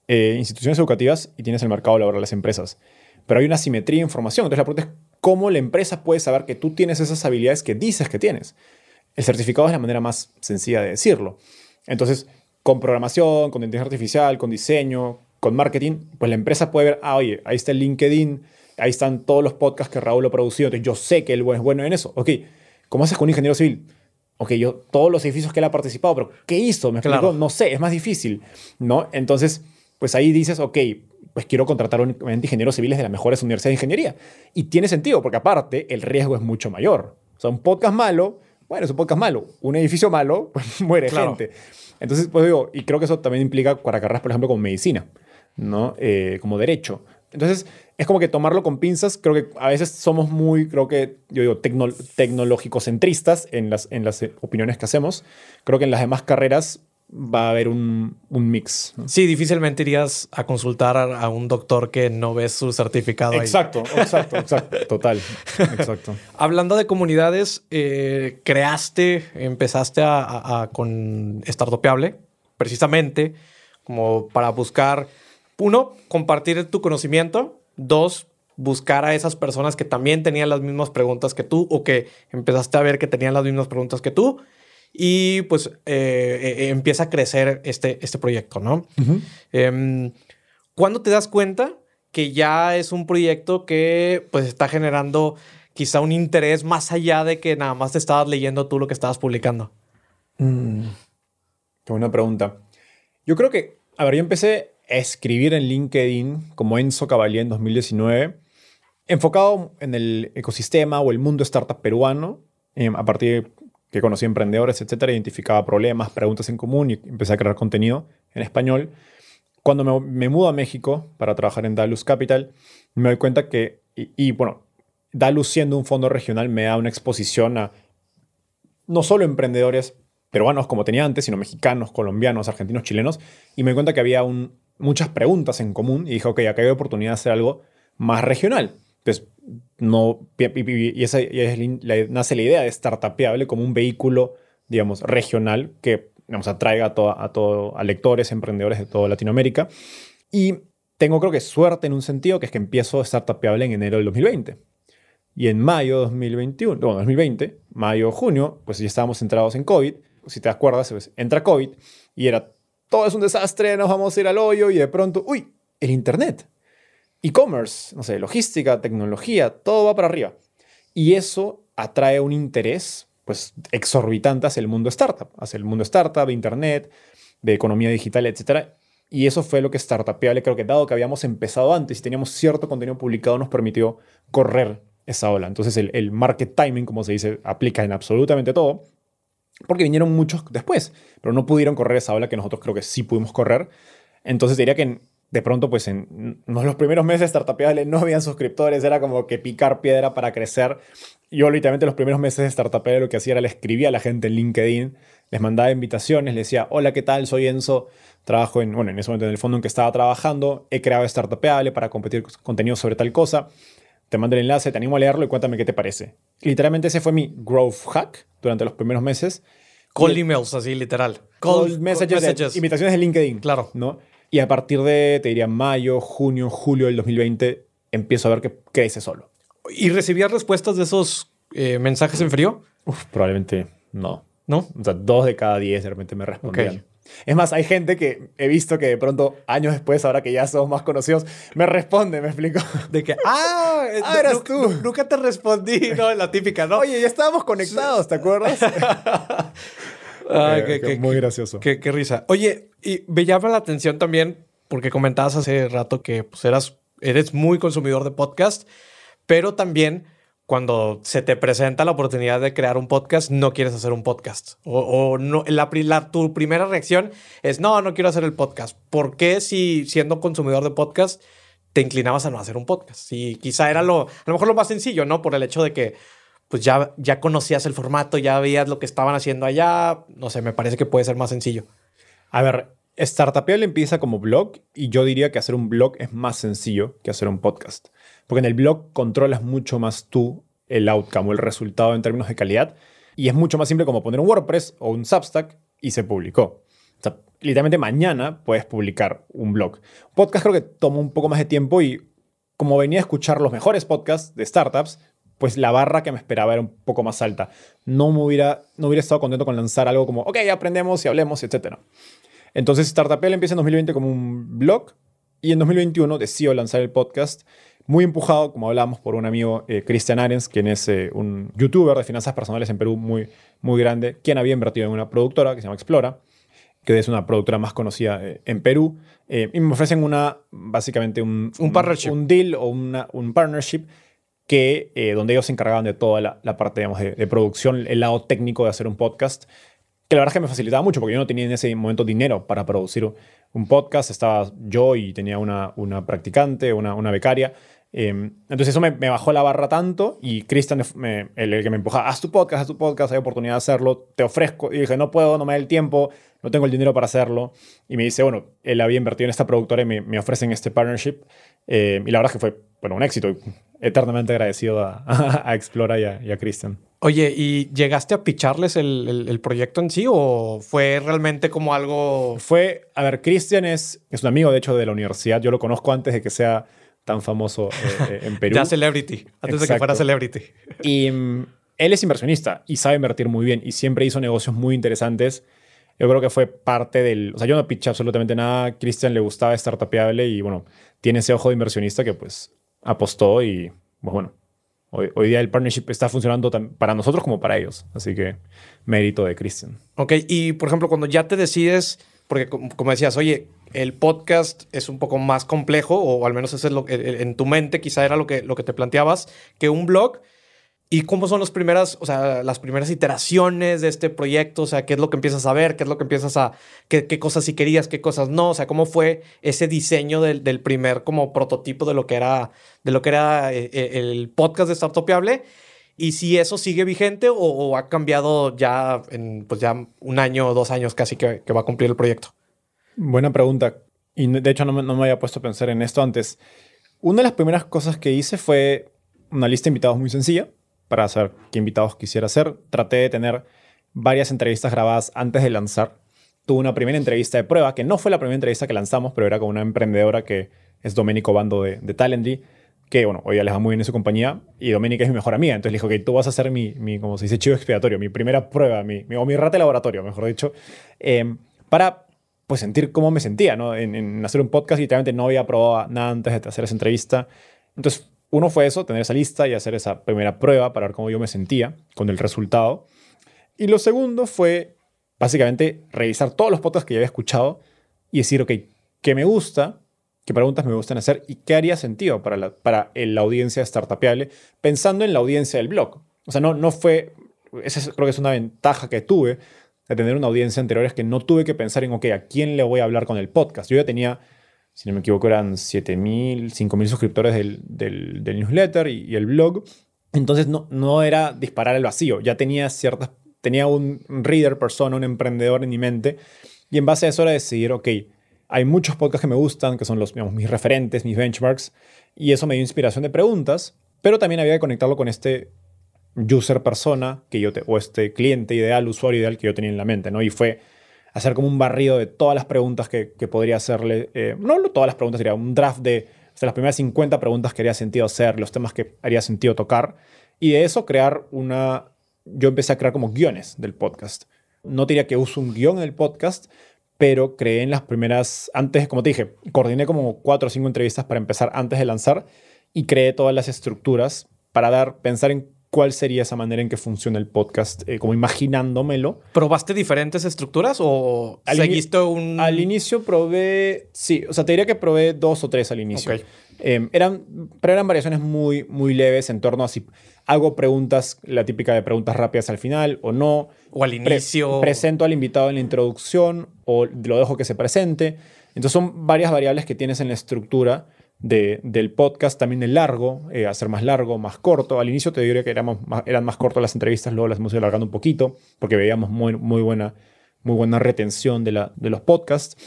eh, instituciones educativas y tienes el mercado laboral, las empresas, pero hay una simetría de información. Entonces la pregunta es cómo la empresa puede saber que tú tienes esas habilidades que dices que tienes. El certificado es la manera más sencilla de decirlo. Entonces, con programación, con inteligencia artificial, con diseño, con marketing, pues la empresa puede ver, ah, oye, ahí está el LinkedIn, ahí están todos los podcasts que Raúl ha producido, entonces yo sé que él es bueno en eso. Ok, ¿cómo haces con un ingeniero civil? Ok, yo todos los edificios que él ha participado, pero ¿qué hizo? ¿Me explico? No sé, es más difícil, ¿no? Entonces, pues ahí dices, ok, pues quiero contratar únicamente ingenieros civiles de las mejores universidades de ingeniería. Y tiene sentido, porque aparte el riesgo es mucho mayor. O sea, un podcast malo, bueno, es un podcast malo. Un edificio malo, pues muere gente. Entonces, pues digo, y creo que eso también implica para carreras, por ejemplo, como medicina. ¿no? Eh, como derecho. Entonces, es como que tomarlo con pinzas. Creo que a veces somos muy, creo que, yo digo, tecnológico-centristas en las, en las opiniones que hacemos. Creo que en las demás carreras va a haber un, mix. Sí, difícilmente irías a consultar a, un doctor que no ves su certificado. Exacto, exacto, exacto, total, exacto. Hablando de comunidades, eh, creaste, empezaste a, con Startupiable, precisamente como para buscar, uno, compartir tu conocimiento, dos, buscar a esas personas que también tenían las mismas preguntas que tú o que empezaste a ver que tenían las mismas preguntas que tú y pues eh, eh, empieza a crecer este, este proyecto, ¿no? Em, ¿Cuándo te das cuenta que ya es un proyecto que pues está generando quizá un interés más allá de que nada más te estabas leyendo tú lo que estabas publicando? Mm. Qué buena pregunta. Yo creo que, a ver, yo empecé a escribir en LinkedIn como Enzo Cavalier en 2019, enfocado en el ecosistema o el mundo startup peruano, em, a partir de que conocí emprendedores, etcétera, identificaba problemas, preguntas en común y empecé a crear contenido en español. Cuando me, me mudo a México para trabajar en Dalus Capital, me doy cuenta que, y, bueno, Dalus siendo un fondo regional me da una exposición a no solo emprendedores peruanos como tenía antes, sino mexicanos, colombianos, argentinos, chilenos, y me doy cuenta que había un, muchas preguntas en común y dije, ok, acá hay oportunidad de hacer algo más regional. Entonces, no, y, esa, nace la idea de startupeable como un vehículo, digamos, regional que digamos, atraiga a, todo, a, todo, a lectores, emprendedores de toda Latinoamérica. Y tengo creo que suerte en un sentido, que es que empiezo startupeable en enero del 2020. Y en mayo de 2021, bueno, 2020, mayo, junio, pues ya estábamos centrados en COVID. Si te acuerdas, pues, entra COVID y era todo es un desastre, nos vamos a ir al hoyo y de pronto, uy, el Internet e-commerce, no sé, logística, tecnología, todo va para arriba. Y eso atrae un interés pues exorbitante hacia el mundo startup, hacia el mundo startup, de internet, de economía digital, etc. Y eso fue lo que Startupiable, creo que dado que habíamos empezado antes y teníamos cierto contenido publicado, nos permitió correr esa ola. Entonces el, el market timing, como se dice, aplica en absolutamente todo, porque vinieron muchos después, pero no pudieron correr esa ola que nosotros creo que sí pudimos correr. Entonces diría que de pronto, pues en los primeros meses de Startupiable no habían suscriptores, era como que picar piedra para crecer. Yo literalmente los primeros meses de Startupiable lo que hacía era le escribía a la gente en LinkedIn, les mandaba invitaciones, les decía, hola, ¿qué tal? Soy Enzo, trabajo en, bueno, en ese momento en el fondo en que estaba trabajando, he creado Startupiable para competir contenido sobre tal cosa, te mando el enlace, te animo a leerlo y cuéntame qué te parece. Literalmente ese fue mi growth hack durante los primeros meses. Cold emails, así literal. Cold, messages, invitaciones de LinkedIn. Claro. ¿no? Y a partir de, te diría, mayo, junio, julio del 2020, empiezo a ver que crece solo. ¿Y recibías respuestas de esos eh, mensajes en frío? Uf, probablemente no. ¿No? O sea, dos de cada diez de repente me respondían. Es más, hay gente que he visto que de pronto, años después, ahora que ya somos más conocidos, me responde, me explico. De que, ah, ah eras tú. Nunca te respondí, ¿no? La típica, ¿no? Oye, ya estábamos conectados, ¿te acuerdas? Qué, muy gracioso. Qué, risa. Oye, y me llama la atención también, porque comentabas hace rato que pues, eras, eres muy consumidor de podcast, pero también cuando se te presenta la oportunidad de crear un podcast, no quieres hacer un podcast. O, no, la, la, tu primera reacción es, no, no quiero hacer el podcast. ¿Por qué si siendo consumidor de podcast te inclinabas a no hacer un podcast? Si quizá era lo, a lo mejor lo más sencillo, ¿no? Por el hecho de que pues ya, ya conocías el formato, ya veías lo que estaban haciendo allá. No sé, me parece que puede ser más sencillo. A ver, Startupial empieza como blog y yo diría que hacer un blog es más sencillo que hacer un podcast. Porque en el blog controlas mucho más tú el outcome o el resultado en términos de calidad y es mucho más simple como poner un WordPress o un Substack y se publicó. O sea, literalmente mañana puedes publicar un blog. Podcast creo que toma un poco más de tiempo y como venía a escuchar los mejores podcasts de startups, pues la barra que me esperaba era un poco más alta. No me hubiera, no hubiera estado contento con lanzar algo como, ok, aprendemos y hablemos, etc. Entonces Startupel empieza en 2020 como un blog y en 2021 decido lanzar el podcast muy empujado, como hablábamos, por un amigo, eh, Christian Arens, quien es eh, un youtuber de finanzas personales en Perú muy, muy grande, quien había invertido en una productora que se llama Explora, que es una productora más conocida eh, en Perú, y me ofrecen una, básicamente un, un, partnership. un deal o una, un partnership que, donde ellos se encargaban de toda la, parte digamos, de, de, producción, el lado técnico de hacer un podcast que la verdad es que me facilitaba mucho porque yo no tenía en ese momento dinero para producir un podcast. Estaba yo y tenía una, una practicante, una, una becaria. Em, entonces eso me, me, bajó la barra tanto y Cristian, el, que me empujaba, haz tu podcast, haz tu podcast, hay oportunidad de hacerlo, te ofrezco. Y dije, no puedo, no me da el tiempo, no tengo el dinero para hacerlo. Y me dice, bueno, él había invertido en esta productora y me, me ofrecen este partnership. Eh, y la verdad es que fue bueno, un éxito. Eternamente agradecido a, a Explora y a, a Cristian. Oye, ¿y llegaste a picharles el, el, el, proyecto en sí o fue realmente como algo...? Fue, a ver, Cristian es, es un amigo de hecho de la universidad, yo lo conozco antes de que sea tan famoso eh, eh en Perú. ya celebrity, antes Exacto. de que fuera celebrity. Y um, él es inversionista y sabe invertir muy bien y siempre hizo negocios muy interesantes. Yo creo que fue parte del... O sea, yo no piché absolutamente nada. Cristian le gustaba startupeable y bueno, tiene ese ojo de inversionista que pues apostó y pues, bueno, Hoy, hoy, día el partnership está funcionando para nosotros como para ellos. Así que mérito de Christian. Ok, y por ejemplo, cuando ya te decides, porque como decías, oye, el podcast es un poco más complejo, o al menos eso es lo que en tu mente quizá era lo que, lo que te planteabas, que un blog. ¿Y cómo son las primeras, o sea, las primeras iteraciones de este proyecto? O sea, ¿qué es lo que empiezas a ver? ¿Qué es lo que empiezas a... qué, cosas sí querías, qué cosas no? O sea, ¿cómo fue ese diseño del, del primer como prototipo de lo que era, de lo que era eh, el podcast de Startupiable? Y si eso sigue vigente o, ha cambiado ya en, pues ya un año o dos años casi que, que va a cumplir el proyecto. Buena pregunta. Y de hecho no me, no me había puesto a pensar en esto antes. Una de las primeras cosas que hice fue una lista de invitados muy sencilla para saber qué invitados quisiera hacer. Traté de tener varias entrevistas grabadas antes de lanzar. Tuve una primera entrevista de prueba, que no fue la primera entrevista que lanzamos, pero era con una emprendedora que es Domenico Bando de, de Talently, que, bueno, hoy ya les va muy bien en su compañía, y Doménica es mi mejor amiga. Entonces le dijo, que tú vas a ser mi, como se dice, chivo expiatorio, mi primera prueba, mi, mi, o mi rata de laboratorio, mejor dicho, eh, para pues sentir cómo me sentía, ¿no? En, en hacer un podcast y literalmente no había probado nada antes de hacer esa entrevista. Entonces, uno fue eso, tener esa lista y hacer esa primera prueba para ver cómo yo me sentía con el resultado. Y lo segundo fue básicamente revisar todos los podcasts que ya había escuchado y decir, ok, ¿qué me gusta? ¿Qué preguntas me gustan hacer? ¿Y qué haría sentido para la, para la audiencia startupeable? Pensando en la audiencia del blog. O sea, no, no fue... Esa creo que es una ventaja que tuve de tener una audiencia anterior, es que no tuve que pensar en, ok, ¿a quién le voy a hablar con el podcast? Yo ya tenía si no me equivoco, eran 7.000, 5.000 suscriptores del, del, newsletter y, el blog. Entonces no, no era disparar al vacío, ya tenía ciertas, tenía un reader persona, un emprendedor en mi mente, y en base a eso era decidir, ok, hay muchos podcasts que me gustan, que son los, digamos, mis referentes, mis benchmarks, y eso me dio inspiración de preguntas, pero también había que conectarlo con este user persona que yo o este cliente ideal, usuario ideal que yo tenía en la mente, ¿no? Y fue hacer como un barrido de todas las preguntas que, que podría hacerle, eh, no todas las preguntas, sería un draft de o las primeras 50 preguntas que haría sentido hacer, los temas que haría sentido tocar, y de eso crear una, yo empecé a crear como guiones del podcast. No diría que uso un guion en el podcast, pero creé en las primeras, antes, como te dije, coordiné como cuatro o cinco entrevistas para empezar antes de lanzar y creé todas las estructuras para dar, pensar en cuál sería esa manera en que funciona el podcast, eh, como imaginándomelo. ¿Probaste diferentes estructuras o al seguiste un...? Al inicio probé, sí, o sea, te diría que probé dos o tres al inicio. Okay. Eh, eran, pero eran variaciones muy, muy leves en torno a si hago preguntas, la típica de preguntas rápidas al final o no. O al inicio. Pre presento al invitado en la introducción o lo dejo que se presente. Entonces son varias variables que tienes en la estructura de, del podcast, también el largo, eh, hacer más largo, más corto. Al inicio te diría que éramos más, eran más cortas las entrevistas, luego las hemos ido alargando un poquito, porque veíamos muy, muy, buena, muy buena retención de, la, de los podcasts.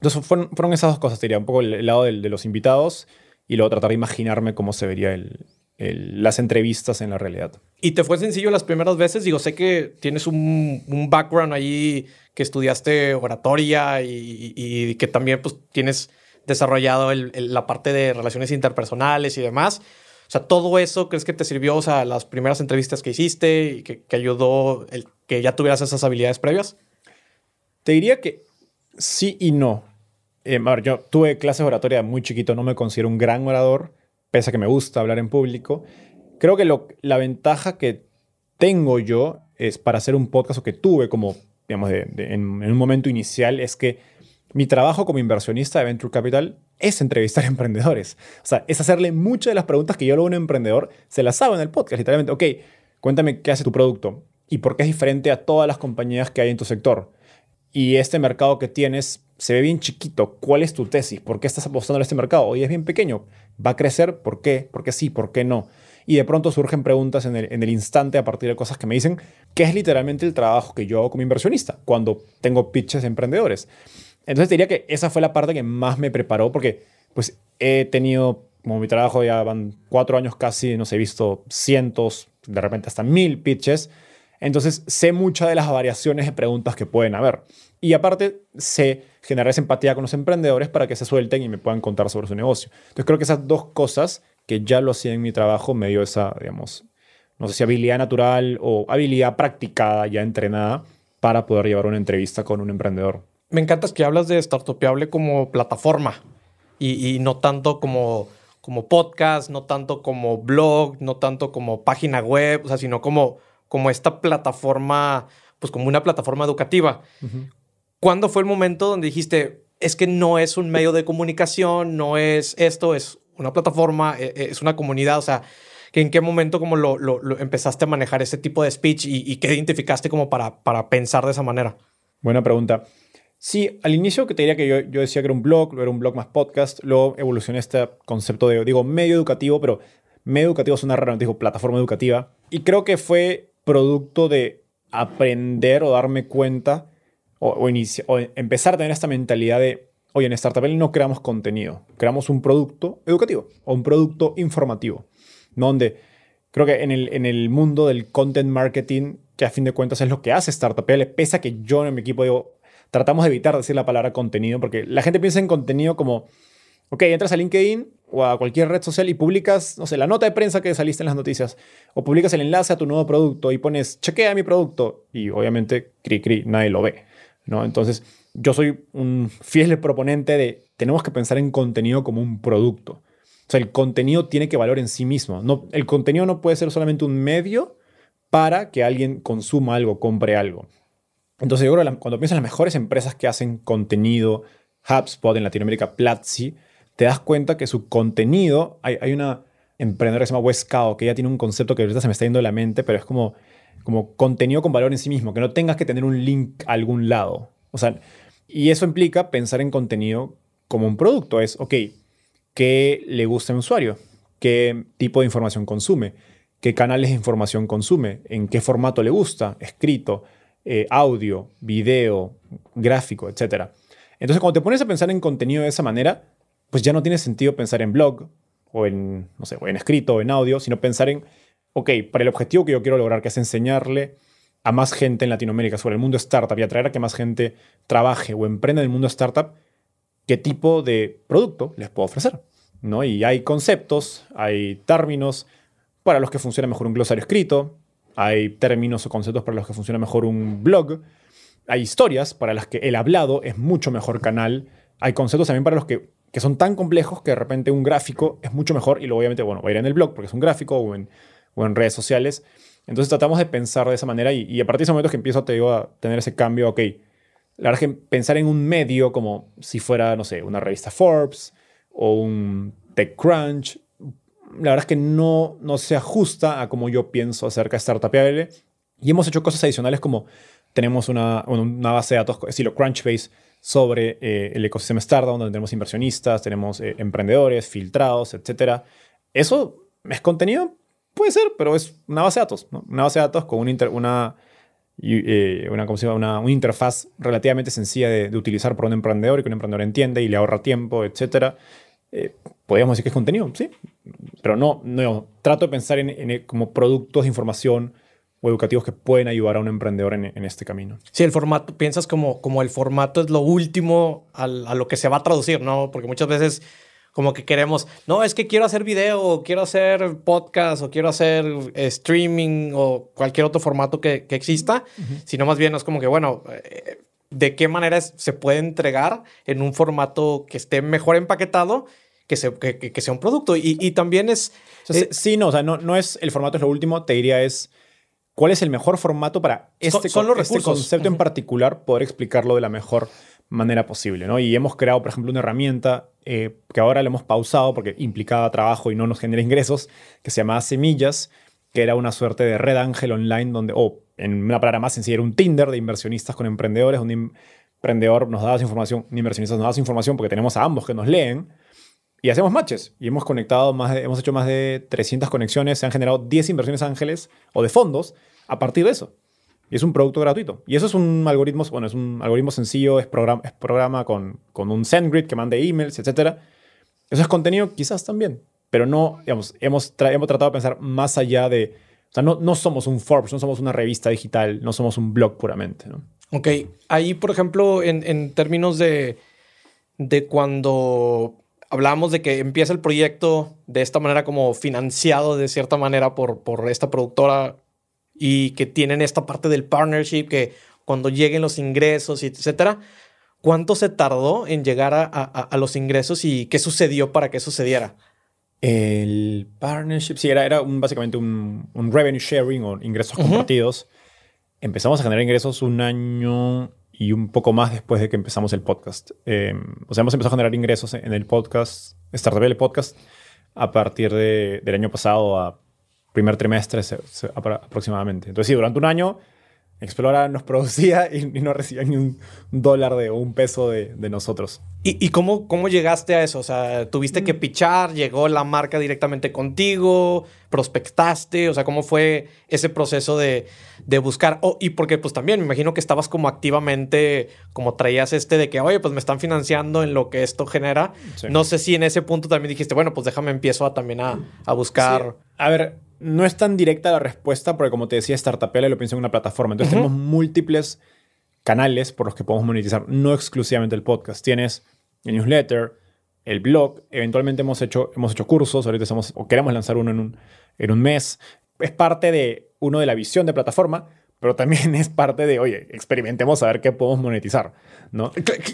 Entonces fueron, fueron esas dos cosas, te diría, un poco el, el lado del, de los invitados y luego tratar de imaginarme cómo se vería el, el, las entrevistas en la realidad. ¿Y te fue sencillo las primeras veces? Digo, sé que tienes un, un background ahí que estudiaste oratoria y, y, y que también pues tienes desarrollado el, el, la parte de relaciones interpersonales y demás. O sea, todo eso, ¿crees que te sirvió, o sea, las primeras entrevistas que hiciste y que, que ayudó el que ya tuvieras esas habilidades previas? Te diría que sí y no. Eh, a ver, yo tuve clases de oratoria muy chiquito, no me considero un gran orador, pese a que me gusta hablar en público. Creo que lo, la ventaja que tengo yo es para hacer un podcast o que tuve como, digamos, de, de, en, en un momento inicial es que mi trabajo como inversionista de Venture Capital es entrevistar a emprendedores. O sea, es hacerle muchas de las preguntas que yo luego a un emprendedor se las hago en el podcast, literalmente. Ok, cuéntame qué hace tu producto. y por qué es diferente a todas las compañías que hay en tu sector. Y este mercado que tienes se ve bien chiquito. ¿Cuál es tu tesis? ¿Por qué estás apostando en este mercado? Hoy es bien pequeño. ¿Va a crecer? ¿Por qué? ¿Por qué sí? ¿Por qué no? Y de pronto surgen preguntas en el, en el instante a partir de cosas que me dicen, que es literalmente el trabajo que yo hago como inversionista cuando tengo pitches de emprendedores. Entonces diría que esa fue la parte que más me preparó porque pues he tenido, como mi trabajo ya van cuatro años casi, no sé, he visto cientos, de repente hasta mil pitches. Entonces sé muchas de las variaciones de preguntas que pueden haber. Y aparte sé generar esa empatía con los emprendedores para que se suelten y me puedan contar sobre su negocio. Entonces creo que esas dos cosas que ya lo hacía en mi trabajo me dio esa, digamos, no sé si habilidad natural o habilidad practicada, ya entrenada, para poder llevar una entrevista con un emprendedor. Me encanta que hablas de Startupiable como plataforma y, no tanto como, como podcast, no tanto como blog, no tanto como página web, o sea, sino como, como esta plataforma, pues como una plataforma educativa. ¿Cuándo fue el momento donde dijiste, es que no es un medio de comunicación, no es esto, es una plataforma, e, e, es una comunidad, o sea, ¿en qué momento como lo, lo, empezaste a manejar ese tipo de speech y, y qué identificaste como para, para pensar de esa manera? Buena pregunta. Sí, al inicio que te diría que yo, yo, decía que era un blog, luego era un blog más podcast, luego evolucioné este concepto de, digo, medio educativo, pero medio educativo es una rara, digo, plataforma educativa. Y creo que fue producto de aprender o darme cuenta o, o, o empezar a tener esta mentalidad de, oye, en Startup no creamos contenido, creamos un producto educativo o un producto informativo, donde creo que en el, en el mundo del content marketing, que a fin de cuentas es lo que hace Startup, pese a que yo en mi equipo digo, tratamos de evitar decir la palabra contenido, porque la gente piensa en contenido como, ok, entras a LinkedIn o a cualquier red social y publicas, no sé, la nota de prensa que saliste en las noticias, o publicas el enlace a tu nuevo producto y pones, chequea mi producto, y obviamente, cri, cri, nadie lo ve, ¿no? Entonces, yo soy un fiel proponente de, tenemos que pensar en contenido como un producto. O sea, el contenido tiene que valer en sí mismo. El contenido no puede ser solamente un medio para que alguien consuma algo, compre algo. Entonces, yo creo que cuando piensas en las mejores empresas que hacen contenido, HubSpot en Latinoamérica, Platzi, te das cuenta que su contenido, hay, una emprendedora que se llama Westcao, que ya tiene un concepto que ahorita se me está yendo de la mente, pero es como, como contenido con valor en sí mismo, que no tengas que tener un link a algún lado. O sea, y eso implica pensar en contenido como un producto. Es, ok, ¿qué le gusta a un usuario? ¿Qué tipo de información consume? ¿Qué canales de información consume? ¿En qué formato le gusta? Escrito, eh, audio, video, gráfico, etc. Entonces, cuando te pones a pensar en contenido de esa manera, pues ya no tiene sentido pensar en blog o en, no sé, en escrito o en audio, sino pensar en, ok, para el objetivo que yo quiero lograr, que es enseñarle a más gente en Latinoamérica sobre el mundo startup y atraer a que más gente trabaje o emprenda en el mundo startup, qué tipo de producto les puedo ofrecer. ¿no? Y hay conceptos, hay términos para los que funciona mejor un glosario escrito, hay términos o conceptos para los que funciona mejor un blog, hay historias para las que el hablado es mucho mejor canal, hay conceptos también para los que, que son tan complejos que de repente un gráfico es mucho mejor y luego obviamente, bueno, va a ir en el blog porque es un gráfico o en, redes sociales. Entonces tratamos de pensar de esa manera y, a partir de ese momento que empiezo te digo, a tener ese cambio, ok, la verdad es que pensar en un medio como si fuera, no sé, una revista Forbes o un TechCrunch, la verdad es que no, no se ajusta a cómo yo pienso acerca de Startupable. Y hemos hecho cosas adicionales como tenemos una, una base de datos estilo Crunchbase sobre eh, el ecosistema startup, donde tenemos inversionistas, tenemos eh, emprendedores, filtrados, etc. Eso es contenido, puede ser, pero es una base de datos. Una base de datos con una, eh, una, una, una, interfaz relativamente sencilla de, utilizar por un emprendedor y que un emprendedor entiende y le ahorra tiempo, etc. Eh, podríamos decir que es contenido, sí, pero no, no trato de pensar en, como productos de información o educativos que pueden ayudar a un emprendedor en, en, este camino. Sí, el formato, piensas como, como el formato es lo último a lo que se va a traducir, ¿no? Porque muchas veces como que queremos, no, es que quiero hacer video, o quiero hacer podcast, o quiero hacer eh, streaming, o cualquier otro formato que, que exista, sino más bien es como que, bueno, eh, ¿de qué manera se puede entregar en un formato que esté mejor empaquetado? Que, se, que, que sea un producto. Y, y también es... Eh, sí, no, o sea, no, no es el formato es lo último, te diría es cuál es el mejor formato para este, son, este concepto en particular, poder explicarlo de la mejor manera posible. ¿no? Y hemos creado, por ejemplo, una herramienta eh, que ahora le hemos pausado porque implicaba trabajo y no nos genera ingresos, que se llamaba Semillas, que era una suerte de red ángel online donde, o en una palabra más sencilla, era un Tinder de inversionistas con emprendedores. Un emprendedor nos daba información, un inversionista nos daba información porque tenemos a ambos que nos leen y hacemos matches. Y hemos conectado más hemos hecho más de 300 conexiones, se han generado 10 inversiones ángeles o de fondos a partir de eso. Y es un producto gratuito. Y eso es un algoritmo, bueno, es un algoritmo sencillo, es programa, es programa con, con un SendGrid que mande emails, etc. Eso es contenido quizás también, pero no, digamos, hemos, hemos tratado de pensar más allá de, o sea, no, no somos un Forbes, no somos una revista digital, no somos un blog puramente. ¿no? Ok, ahí, por ejemplo, en, en términos de, de cuando hablamos de que empieza el proyecto de esta manera como financiado de cierta manera por, por esta productora y que tienen esta parte del partnership, que cuando lleguen los ingresos, etcétera. ¿Cuánto se tardó en llegar a, a, los ingresos y qué sucedió para que sucediera? El partnership, sí, era, era un, básicamente un, un, revenue sharing o ingresos compartidos. Empezamos a generar ingresos un año y un poco más después de que empezamos el podcast. Em, o sea, hemos empezado a generar ingresos en el podcast, Startup el podcast, a partir de, del año pasado a primer trimestre aproximadamente. Entonces, sí, durante un año Explora nos producía y, no recibía ni un dólar de, o un peso de, de nosotros. ¿Y, y cómo, cómo, llegaste a eso? O sea, ¿tuviste que mm. pichar? ¿Llegó la marca directamente contigo? ¿Prospectaste? O sea, ¿cómo fue ese proceso de, de buscar? Oh, y porque pues también me imagino que estabas como activamente, como traías este de que, oye, pues me están financiando en lo que esto genera. No sé si en ese punto también dijiste, bueno, pues déjame empiezo a, también a, a buscar. A ver, no es tan directa la respuesta porque como te decía, Startupela lo pienso en una plataforma. Entonces tenemos múltiples canales por los que podemos monetizar, no exclusivamente el podcast. Tienes el newsletter, el blog, eventualmente hemos hecho, hemos hecho cursos, ahorita estamos, o queremos lanzar uno en un, en un mes. Es parte de uno de la visión de plataforma, pero también es parte de, oye, experimentemos a ver qué podemos monetizar, ¿no?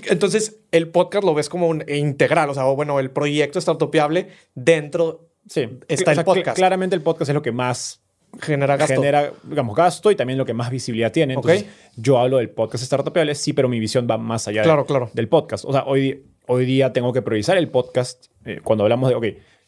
Entonces, el podcast lo ves como un integral, o sea, bueno, el proyecto startupiable dentro Sí, está el podcast. Claramente el podcast es lo que más genera gasto. Genera, digamos, gasto y también lo que más visibilidad tiene. Entonces, yo hablo del podcast startupiable, sí, pero mi visión va más allá claro, claro. del podcast. O sea, hoy, hoy día tengo que priorizar el podcast. Eh, cuando hablamos de, ok,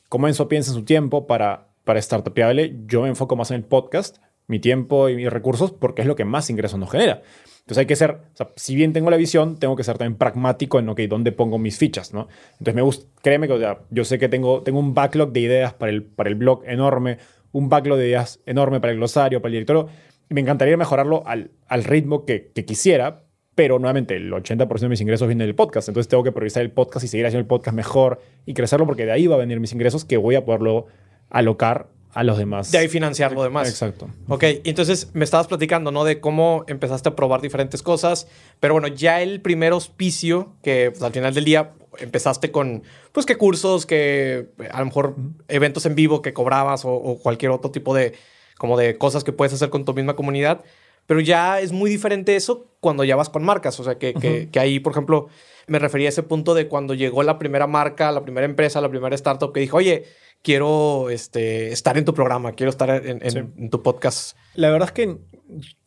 ¿cómo Enzo piensa en su tiempo para, para startupiable? Yo me enfoco más en el podcast, mi tiempo y mis recursos, porque es lo que más ingresos nos genera. Entonces hay que ser, o sea, si bien tengo la visión, tengo que ser también pragmático en, ok, dónde pongo mis fichas, ¿no? Entonces me gusta, créeme que yo sé que tengo, tengo un backlog de ideas para el, para el blog enorme, un backlog de ideas enorme para el glosario, para el directorio, y me encantaría mejorarlo al, al ritmo que, que quisiera, pero nuevamente el 80% de mis ingresos vienen del podcast, entonces tengo que priorizar el podcast y seguir haciendo el podcast mejor y crecerlo porque de ahí va a venir mis ingresos que voy a poderlo alocar a los demás. De ahí financiar lo demás. Exacto. Ok, entonces me estabas platicando, ¿no? De cómo empezaste a probar diferentes cosas, pero bueno, ya el primer auspicio, que pues, al final del día empezaste con, pues, qué cursos, que a lo mejor eventos en vivo que cobrabas o, cualquier otro tipo de, como de cosas que puedes hacer con tu misma comunidad. Pero ya es muy diferente eso cuando ya vas con marcas. O sea, que, que, que ahí, por ejemplo, me refería a ese punto de cuando llegó la primera marca, la primera empresa, la primera startup que dijo, oye, quiero este, estar en tu programa, quiero estar en, tu podcast. La verdad es que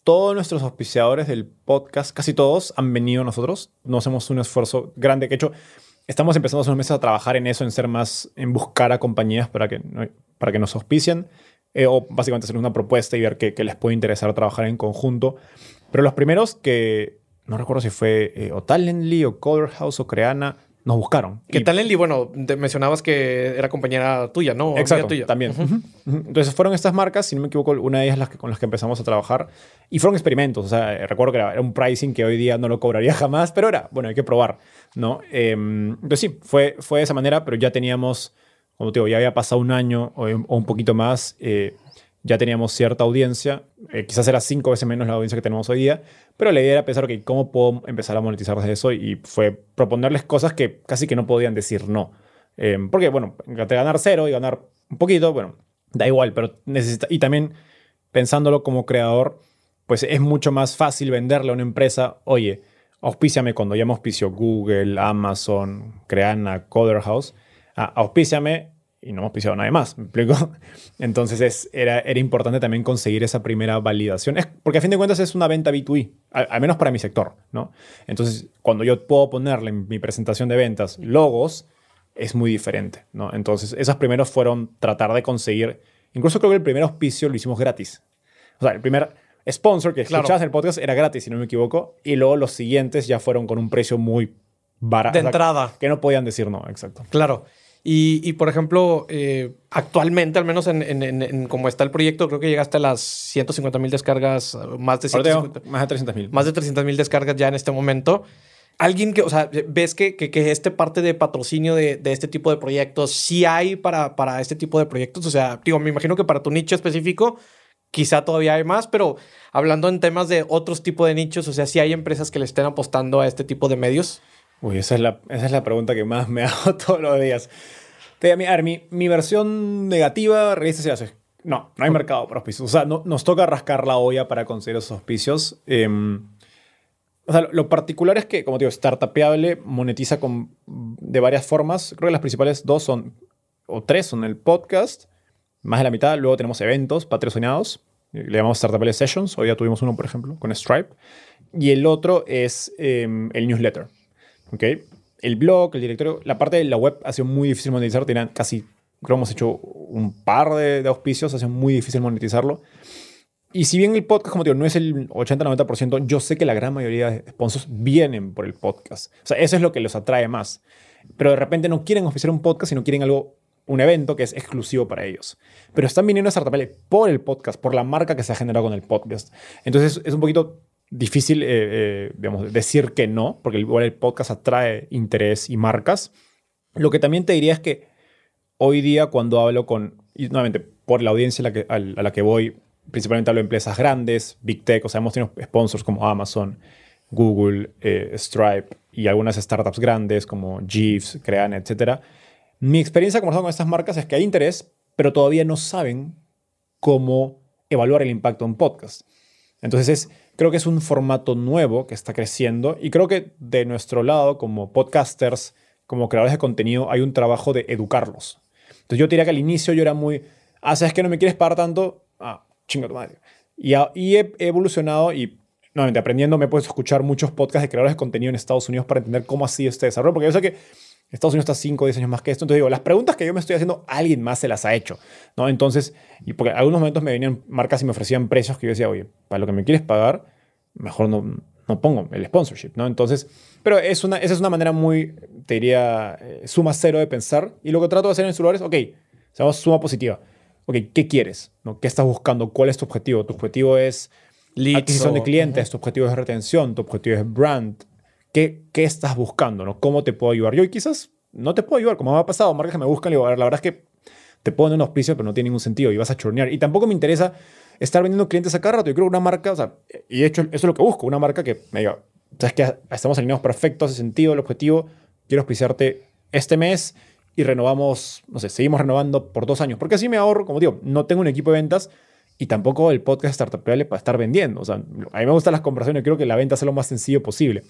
todos nuestros auspiciadores del podcast, casi todos, han venido a nosotros. No hacemos un esfuerzo grande. Que hecho, estamos empezando hace unos meses a trabajar en eso, en ser más, en buscar a compañías para que, para que nos auspicien. Eh, o básicamente hacer una propuesta y ver qué, les puede interesar trabajar en conjunto. Pero los primeros que, no recuerdo si fue eh, o Talently o Color House o Creana, nos buscaron. ¿Qué tal, Enli? Bueno, te mencionabas que era compañera tuya, ¿no? Exacto, tuya. también. Entonces fueron estas marcas, si no me equivoco, una de ellas las que, con las que empezamos a trabajar. Y fueron experimentos. O sea, eh, recuerdo que era, un pricing que hoy día no lo cobraría jamás, pero era, bueno, hay que probar, ¿no? Em, entonces sí, fue, fue de esa manera, pero ya teníamos, como te digo, ya había pasado un año o, un poquito más. Eh, ya teníamos cierta audiencia, eh, quizás era cinco veces menos la audiencia que tenemos hoy día, pero la idea era pensar, ok, ¿cómo puedo empezar a monetizar desde eso? Y fue proponerles cosas que casi que no podían decir no. Eh, porque, bueno, de ganar cero y ganar un poquito, bueno, da igual, pero necesita... Y también pensándolo como creador, pues es mucho más fácil venderle a una empresa, oye, auspíciame cuando ya me auspicio Google, Amazon, Creana, Coder House, ah, auspíciame y no hemos pisado nada más, ¿me explico? Entonces es, era, era importante también conseguir esa primera validación, es, porque a fin de cuentas es una venta B2B, al, menos para mi sector, ¿no? Entonces, cuando yo puedo ponerle en mi presentación de ventas logos, es muy diferente, ¿no? Entonces, esos primeros fueron tratar de conseguir, incluso creo que el primer auspicio lo hicimos gratis. O sea, el primer, sponsor, que Claro. escuchabas el podcast, era gratis, si no me equivoco. Y luego los siguientes ya fueron con un precio muy barato. De entrada. Que no podían decir no, exacto. Claro. Y, y, por ejemplo, eh, actualmente, al menos en, en, en, en cómo está el proyecto, creo que llegaste a las 150 mil descargas, más de Ahora tengo 150 más de 300 mil. más de 300 mil descargas ya en este momento. Alguien que, o sea, ves que, que, que este parte de patrocinio de, de, este tipo de proyectos, sí hay para, para este tipo de proyectos. O sea, digo, me imagino que para tu nicho específico, quizá todavía hay más, pero hablando en temas de otros tipos de nichos, o sea, sí hay empresas que le estén apostando a este tipo de medios. Uy, esa es la, esa es la pregunta que más me hago todos los días. Te, a ver, mi, mi versión negativa, revista se hace. No, no hay mercado para auspicios. O sea, no, nos toca rascar la olla para conseguir esos auspicios. Eh, o sea, lo particular es que, como te digo, Startupeable monetiza con, de varias formas. Creo que las principales dos son, o tres son el podcast, más de la mitad. Luego tenemos eventos patrocinados, le llamamos Startupeable Sessions. Hoy ya tuvimos uno, por ejemplo, con Stripe. Y el otro es eh, el newsletter. ¿Ok? El blog, el directorio, la parte de la web ha sido muy difícil monetizar. Tenían casi, creo hemos hecho un par de, auspicios, ha sido muy difícil monetizarlo. Y si bien el podcast, como te digo, no es el 80-90%, yo sé que la gran mayoría de sponsors vienen por el podcast. O sea, eso es lo que los atrae más. Pero de repente no quieren oficiar un podcast, sino quieren algo, un evento que es exclusivo para ellos. Pero están viniendo a Startupale por el podcast, por la marca que se ha generado con el podcast. Entonces es un poquito difícil, eh, eh, digamos, decir que no, porque igual el podcast atrae interés y marcas. Lo que también te diría es que hoy día cuando hablo con, y nuevamente, por la audiencia a la que, voy, principalmente hablo de empresas grandes, Big Tech, o sea, hemos tenido sponsors como Amazon, Google, eh, Stripe y algunas startups grandes como Jeeves, Crean, etc. Mi experiencia conversando con estas marcas es que hay interés, pero todavía no saben cómo evaluar el impacto en podcast. Entonces, es, creo que es un formato nuevo que está creciendo y creo que de nuestro lado, como podcasters, como creadores de contenido, hay un trabajo de educarlos. Entonces, yo diría que al inicio yo era muy, ah, ¿sabes que no me quieres pagar tanto? Ah, chinga tu madre. Y, a, y he, evolucionado y, nuevamente, aprendiendo, me he puesto a escuchar muchos podcasts de creadores de contenido en Estados Unidos para entender cómo ha sido este desarrollo, porque yo sé que Estados Unidos está 5 o 10 años más que esto. Entonces digo, las preguntas que yo me estoy haciendo, alguien más se las ha hecho. ¿no? Entonces, y porque en algunos momentos me venían marcas y me ofrecían precios que yo decía, oye, para lo que me quieres pagar, mejor no, no pongo el sponsorship. ¿no? Entonces, pero es una, esa es una manera muy, te diría, eh, suma cero de pensar. Y lo que trato de hacer en su lugar es, ok, seamos suma positiva. Ok, ¿qué quieres? ¿no? ¿Qué estás buscando? ¿Cuál es tu objetivo? Tu objetivo es Leads adquisición de clientes, tu objetivo es retención, tu objetivo es brand. ¿Qué, qué estás buscando? ¿no? ¿Cómo te puedo ayudar? Yo y quizás no te puedo ayudar, como me ha pasado, marcas que me buscan, le digo, a ver, la verdad es que te dar un auspicio, pero no tiene ningún sentido y vas a chornear. Y tampoco me interesa estar vendiendo clientes a cada rato. Yo creo una marca, o sea, y de hecho eso es lo que busco, una marca que me diga, sabes que estamos alineados perfectos, hace sentido el objetivo, quiero auspiciarte este mes y renovamos, no sé, seguimos renovando por dos años. Porque así me ahorro, como digo, no tengo un equipo de ventas y tampoco el podcast startupable para estar vendiendo. O sea, a mí me gustan las conversaciones, creo que la venta sea lo más sencillo posible.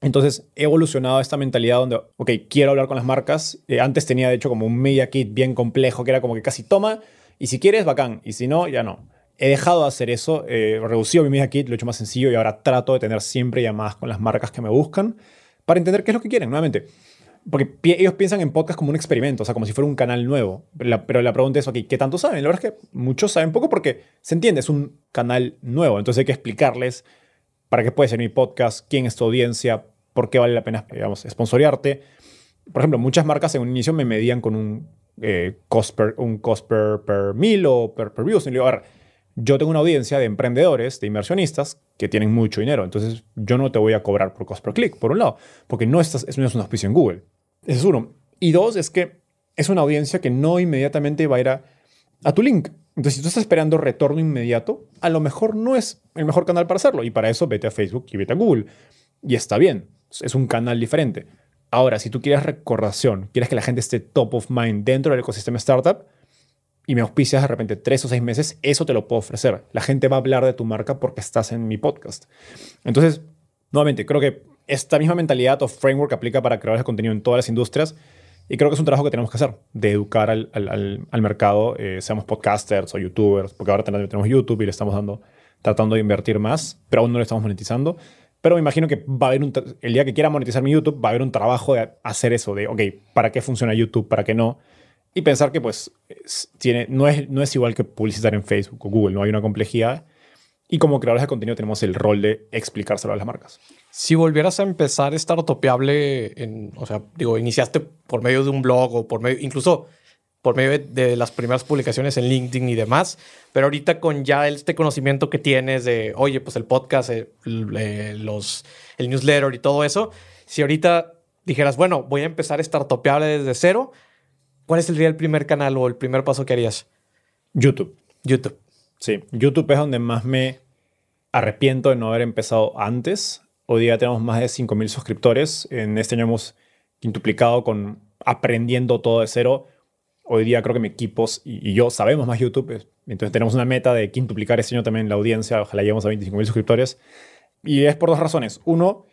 Entonces he evolucionado esta mentalidad donde, ok, quiero hablar con las marcas. Eh, antes tenía, de hecho, como un media kit bien complejo que era como que casi toma y si quieres, bacán. Y si no, ya no. He dejado de hacer eso, eh, reducido mi media kit, lo he hecho más sencillo y ahora trato de tener siempre llamadas con las marcas que me buscan para entender qué es lo que quieren, nuevamente. Porque ellos piensan en podcast como un experimento, o sea, como si fuera un canal nuevo. Pero la pregunta es, ok, ¿qué tanto saben? La verdad es que muchos saben poco porque se entiende, es un canal nuevo. Entonces hay que explicarles para qué puede ser mi podcast, quién es tu audiencia, por qué vale la pena, digamos, sponsorearte. Por ejemplo, muchas marcas en un inicio me medían con un eh, cost, per, un cost per, mil o per, per views. Y digo, a ver, yo tengo una audiencia de emprendedores, de inversionistas que tienen mucho dinero. Entonces, yo no te voy a cobrar por cost per click, por un lado, porque no, estás, no es un auspicio en Google. Ese es uno. Y dos, es que es una audiencia que no inmediatamente va a ir a, a tu link. Entonces, si tú estás esperando retorno inmediato, a lo mejor no es el mejor canal para hacerlo. Y para eso vete a Facebook y vete a Google. Y está bien. Es un canal diferente. Ahora, si tú quieres recordación, quieres que la gente esté top of mind dentro del ecosistema startup y me auspicias de repente tres o seis meses, eso te lo puedo ofrecer. La gente va a hablar de tu marca porque estás en mi podcast. Entonces, nuevamente, creo que esta misma mentalidad o framework aplica para creadores de contenido en todas las industrias y creo que es un trabajo que tenemos que hacer, de educar al, al, mercado, eh, seamos podcasters o youtubers, porque ahora tenemos YouTube y le estamos dando, tratando de invertir más, pero aún no lo estamos monetizando. Pero me imagino que va a haber un, el día que quiera monetizar mi YouTube, va a haber un trabajo de hacer eso, de, ok, ¿para qué funciona YouTube? ¿Para qué no? Y pensar que pues tiene, no, es, no es igual que publicitar en Facebook o Google, no hay una complejidad. Y como creadores de contenido tenemos el rol de explicárselo a las marcas. Si volvieras a empezar startupiable, en, o sea, digo, iniciaste por medio de un blog o por medio, incluso por medio de, las primeras publicaciones en LinkedIn y demás, pero ahorita con ya este conocimiento que tienes de, oye, pues el podcast, el, eh, los, el newsletter y todo eso, si ahorita dijeras, bueno, voy a empezar startupiable desde cero, ¿cuál sería el primer canal o el primer paso que harías? YouTube. YouTube. Sí, YouTube es donde más me arrepiento de no haber empezado antes. Hoy día tenemos más de 5.000 suscriptores. En este año hemos quintuplicado con aprendiendo todo de cero. Hoy día creo que mi equipo y, yo sabemos más YouTube. Entonces tenemos una meta de quintuplicar este año también la audiencia. Ojalá lleguemos a 25.000 suscriptores. Y es por dos razones. Uno,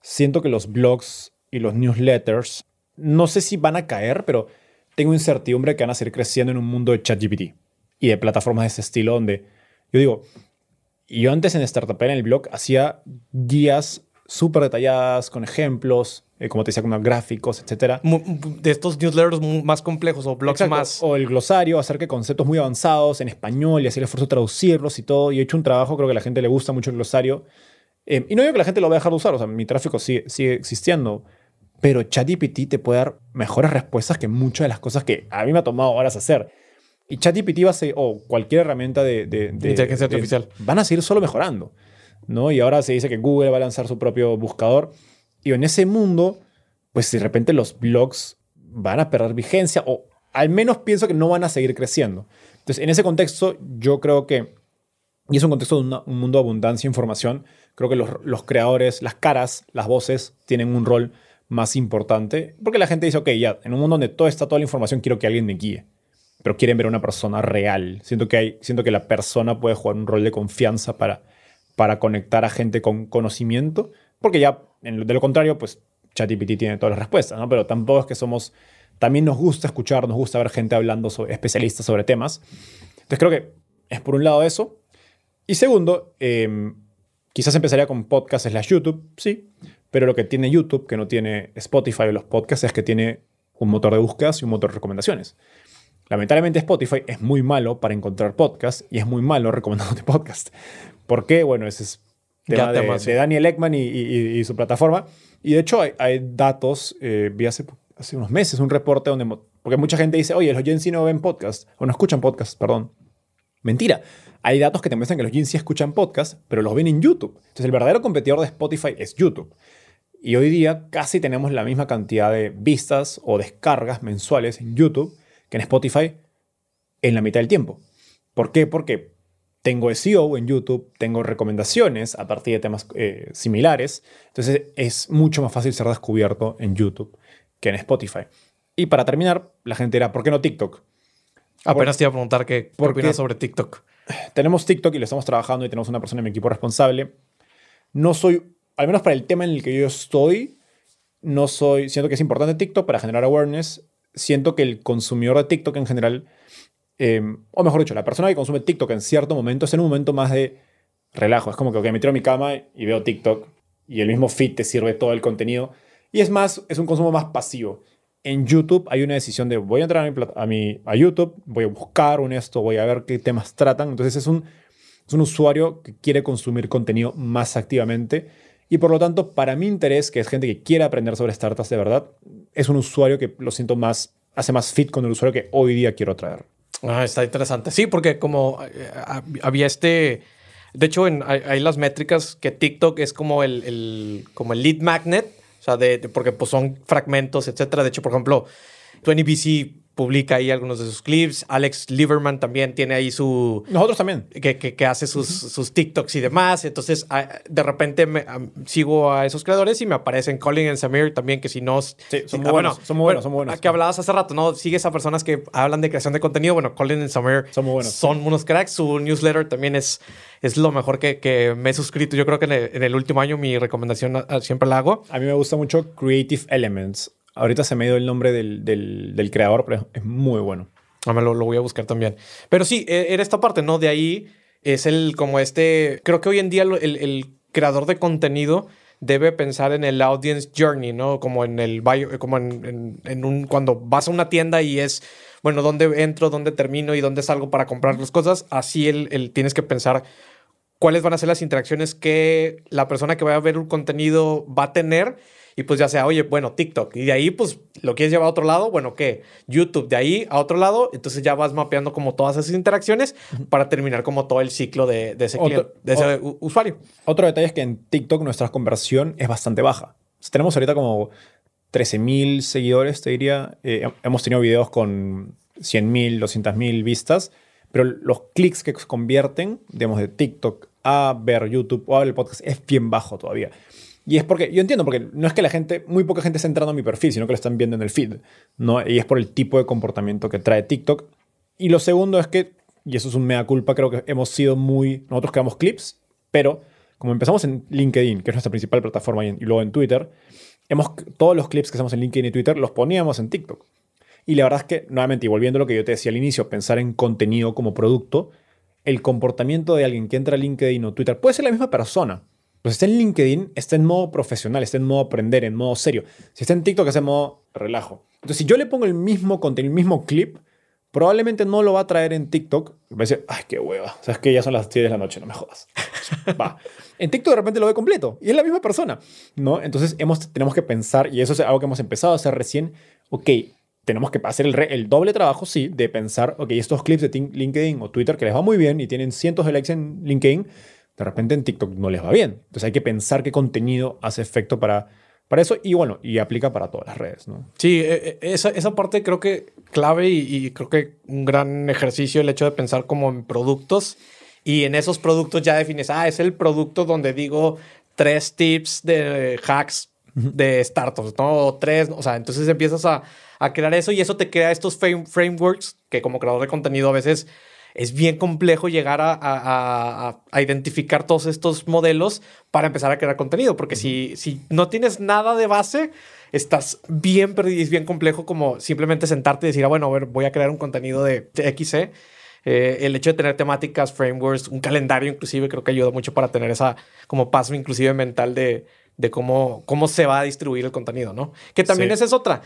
siento que los blogs y los newsletters, no sé si van a caer, pero tengo incertidumbre que van a seguir creciendo en un mundo de ChatGPT y de plataformas de ese estilo donde yo digo, yo antes en Startup en el blog hacía guías súper detalladas con ejemplos, eh, como te decía, con gráficos, etcétera. De estos newsletters más complejos o blogs más. O el glosario, acerca de conceptos muy avanzados en español y hacer el esfuerzo de traducirlos y todo. Y he hecho un trabajo, creo que a la gente le gusta mucho el glosario. Eh, y no digo que la gente lo vaya a dejar de usar, o sea, mi tráfico sigue, sigue existiendo. Pero ChatGPT te puede dar mejores respuestas que muchas de las cosas que a mí me ha tomado horas hacer. Y ChatGPT va a ser, o cualquier herramienta de, de, inteligencia artificial van a seguir solo mejorando. ¿no? Y ahora se dice que Google va a lanzar su propio buscador. Y en ese mundo, pues de repente los blogs van a perder vigencia o al menos pienso que no van a seguir creciendo. Entonces, en ese contexto, yo creo que, y es un contexto de un mundo de abundancia de información, creo que los, los, creadores, las caras, las voces tienen un rol más importante, porque la gente dice, ok, ya, en un mundo donde todo está toda la información, quiero que alguien me guíe pero quieren ver a una persona real. Siento que, hay, siento que la persona puede jugar un rol de confianza para, para conectar a gente con conocimiento, porque ya, de lo contrario, pues ChatGPT tiene todas las respuestas, ¿no? Pero tampoco es que somos... También nos gusta escuchar, nos gusta ver gente hablando sobre especialistas sobre temas. Entonces creo que es por un lado eso. Y segundo, em, quizás empezaría con podcasts slash YouTube, sí, pero lo que tiene YouTube, que no tiene Spotify o los podcasts, es que tiene un motor de búsquedas y un motor de recomendaciones. Lamentablemente Spotify es muy malo para encontrar podcasts y es muy malo recomendándote podcast. ¿Por qué? Bueno, ese es tema de, Daniel Ekman y, su plataforma. Y de hecho hay, datos, eh, vi hace, hace, unos meses un reporte donde, porque mucha gente dice, oye, los Gen Z no ven podcast, o no escuchan podcast, perdón. Mentira. Hay datos que te muestran que los Gen Z escuchan podcast, pero los ven en YouTube. Entonces el verdadero competidor de Spotify es YouTube. Y hoy día casi tenemos la misma cantidad de vistas o descargas mensuales en YouTube en Spotify en la mitad del tiempo. ¿Por qué? Porque tengo SEO en YouTube, tengo recomendaciones a partir de temas eh, similares, entonces es mucho más fácil ser descubierto en YouTube que en Spotify. Y para terminar, la gente dirá, ¿por qué no TikTok? Apenas te iba a preguntar qué, qué opinas sobre TikTok. Tenemos TikTok y lo estamos trabajando y tenemos una persona en mi equipo responsable. No soy, al menos para el tema en el que yo estoy, no soy, siento que es importante TikTok para generar awareness, siento que el consumidor de TikTok en general, em, o mejor dicho, la persona que consume TikTok en cierto momento es en un momento más de relajo. Es como que me tiro a mi cama y veo TikTok y el mismo feed te sirve todo el contenido. Y es más, es un consumo más pasivo. En YouTube hay una decisión de voy a entrar a, mi, a, YouTube, voy a buscar un esto, voy a ver qué temas tratan. Entonces es un, es un usuario que quiere consumir contenido más activamente y por lo tanto, para mi interés, que es gente que quiere aprender sobre startups de verdad, es un usuario que lo siento más, hace más fit con el usuario que hoy día quiero traer. Ah, está interesante. Sí, porque como eh, había este... De hecho, en, hay, las métricas que TikTok es como el, el, como el lead magnet, o sea, de, porque pues son fragmentos, etcétera. De hecho, por ejemplo, 20BC publica ahí algunos de sus clips. Alex Lieberman también tiene ahí su... Nosotros también. Que, que, hace sus, sus, TikToks y demás. Entonces, de repente me, sigo a esos creadores y me aparecen Colin y Samir también, que si no... Sí, son muy buenos, son muy buenos, son muy buenos. Que hablabas hace rato, ¿no? Sigues a personas que hablan de creación de contenido. Bueno, Colin y Samir son muy buenos. Son unos cracks. Su newsletter también es, es lo mejor que, que me he suscrito. Yo creo que en el, en el último año mi recomendación siempre la hago. A mí me gusta mucho Creative Elements. Ahorita se me dio el nombre del, del, creador, pero es muy bueno. Ah, me lo, lo, voy a buscar también. Pero sí, e, era esta parte, ¿no? De ahí es el, como este, creo que hoy en día el, el creador de contenido debe pensar en el audience journey, ¿no? Como en el como en, en, un, cuando vas a una tienda y es, bueno, ¿dónde entro, dónde termino y dónde salgo para comprar las cosas? Así el, el tienes que pensar cuáles van a ser las interacciones que la persona que va a ver un contenido va a tener y pues ya sea, oye, bueno, TikTok. Y de ahí, pues, lo quieres llevar a otro lado, bueno, ¿qué? YouTube, de ahí a otro lado. Entonces ya vas mapeando como todas esas interacciones para terminar como todo el ciclo de, ese, de ese usuario. Otro detalle es que en TikTok nuestra conversión es bastante baja. tenemos ahorita como 13.000 seguidores, te diría. Eh, hemos tenido videos con 100.000, 200.000 vistas, pero los clics que convierten, digamos, de TikTok a ver YouTube o a ver el podcast es bien bajo todavía. Y es porque, yo entiendo, porque no es que la gente, muy poca gente está entrando a mi perfil, sino que lo están viendo en el feed. Y es por el tipo de comportamiento que trae TikTok. Y lo segundo es que, y eso es un mea culpa, creo que hemos sido muy, nosotros creamos clips, pero como empezamos en LinkedIn, que es nuestra principal plataforma, y, luego en Twitter, hemos, todos los clips que hacemos en LinkedIn y Twitter los poníamos en TikTok. Y la verdad es que, nuevamente, y volviendo a lo que yo te decía al inicio, pensar en contenido como producto, el comportamiento de alguien que entra a LinkedIn o Twitter puede ser la misma persona, pues está en LinkedIn, está en modo profesional, está en modo aprender, en modo serio. Si está en TikTok, es en modo relajo. Entonces, si yo le pongo el mismo contenido, el mismo clip, probablemente no lo va a traer en TikTok. A decir, ay, qué hueva. O sea, es que ya son las 10 de la noche, no me jodas. va. En TikTok de repente lo ve completo y es la misma persona, ¿no? Entonces, hemos, tenemos que pensar, y eso es algo que hemos empezado a hacer recién, ok, tenemos que hacer el, el, doble trabajo, sí, de pensar, ok, estos clips de LinkedIn o Twitter que les va muy bien y tienen cientos de likes en LinkedIn, de repente en TikTok no les va bien. Entonces hay que pensar qué contenido hace efecto para, para eso y bueno, y aplica para todas las redes. ¿no? Sí, e, e, esa, esa parte creo que clave y, creo que un gran ejercicio el hecho de pensar como en productos y en esos productos ya defines, ah, es el producto donde digo tres tips de hacks de startups, ¿no? O tres, o sea, entonces empiezas a, a crear eso y eso te crea estos frameworks que como creador de contenido a veces es bien complejo llegar a, identificar todos estos modelos para empezar a crear contenido, porque si, si no tienes nada de base, estás bien perdido y es bien complejo como simplemente sentarte y decir, ah, bueno, a ver, voy a crear un contenido de XC. Eh, el hecho de tener temáticas, frameworks, un calendario inclusive, creo que ayuda mucho para tener esa como paso inclusive mental de, de cómo, cómo se va a distribuir el contenido, ¿no? Que también esa es otra.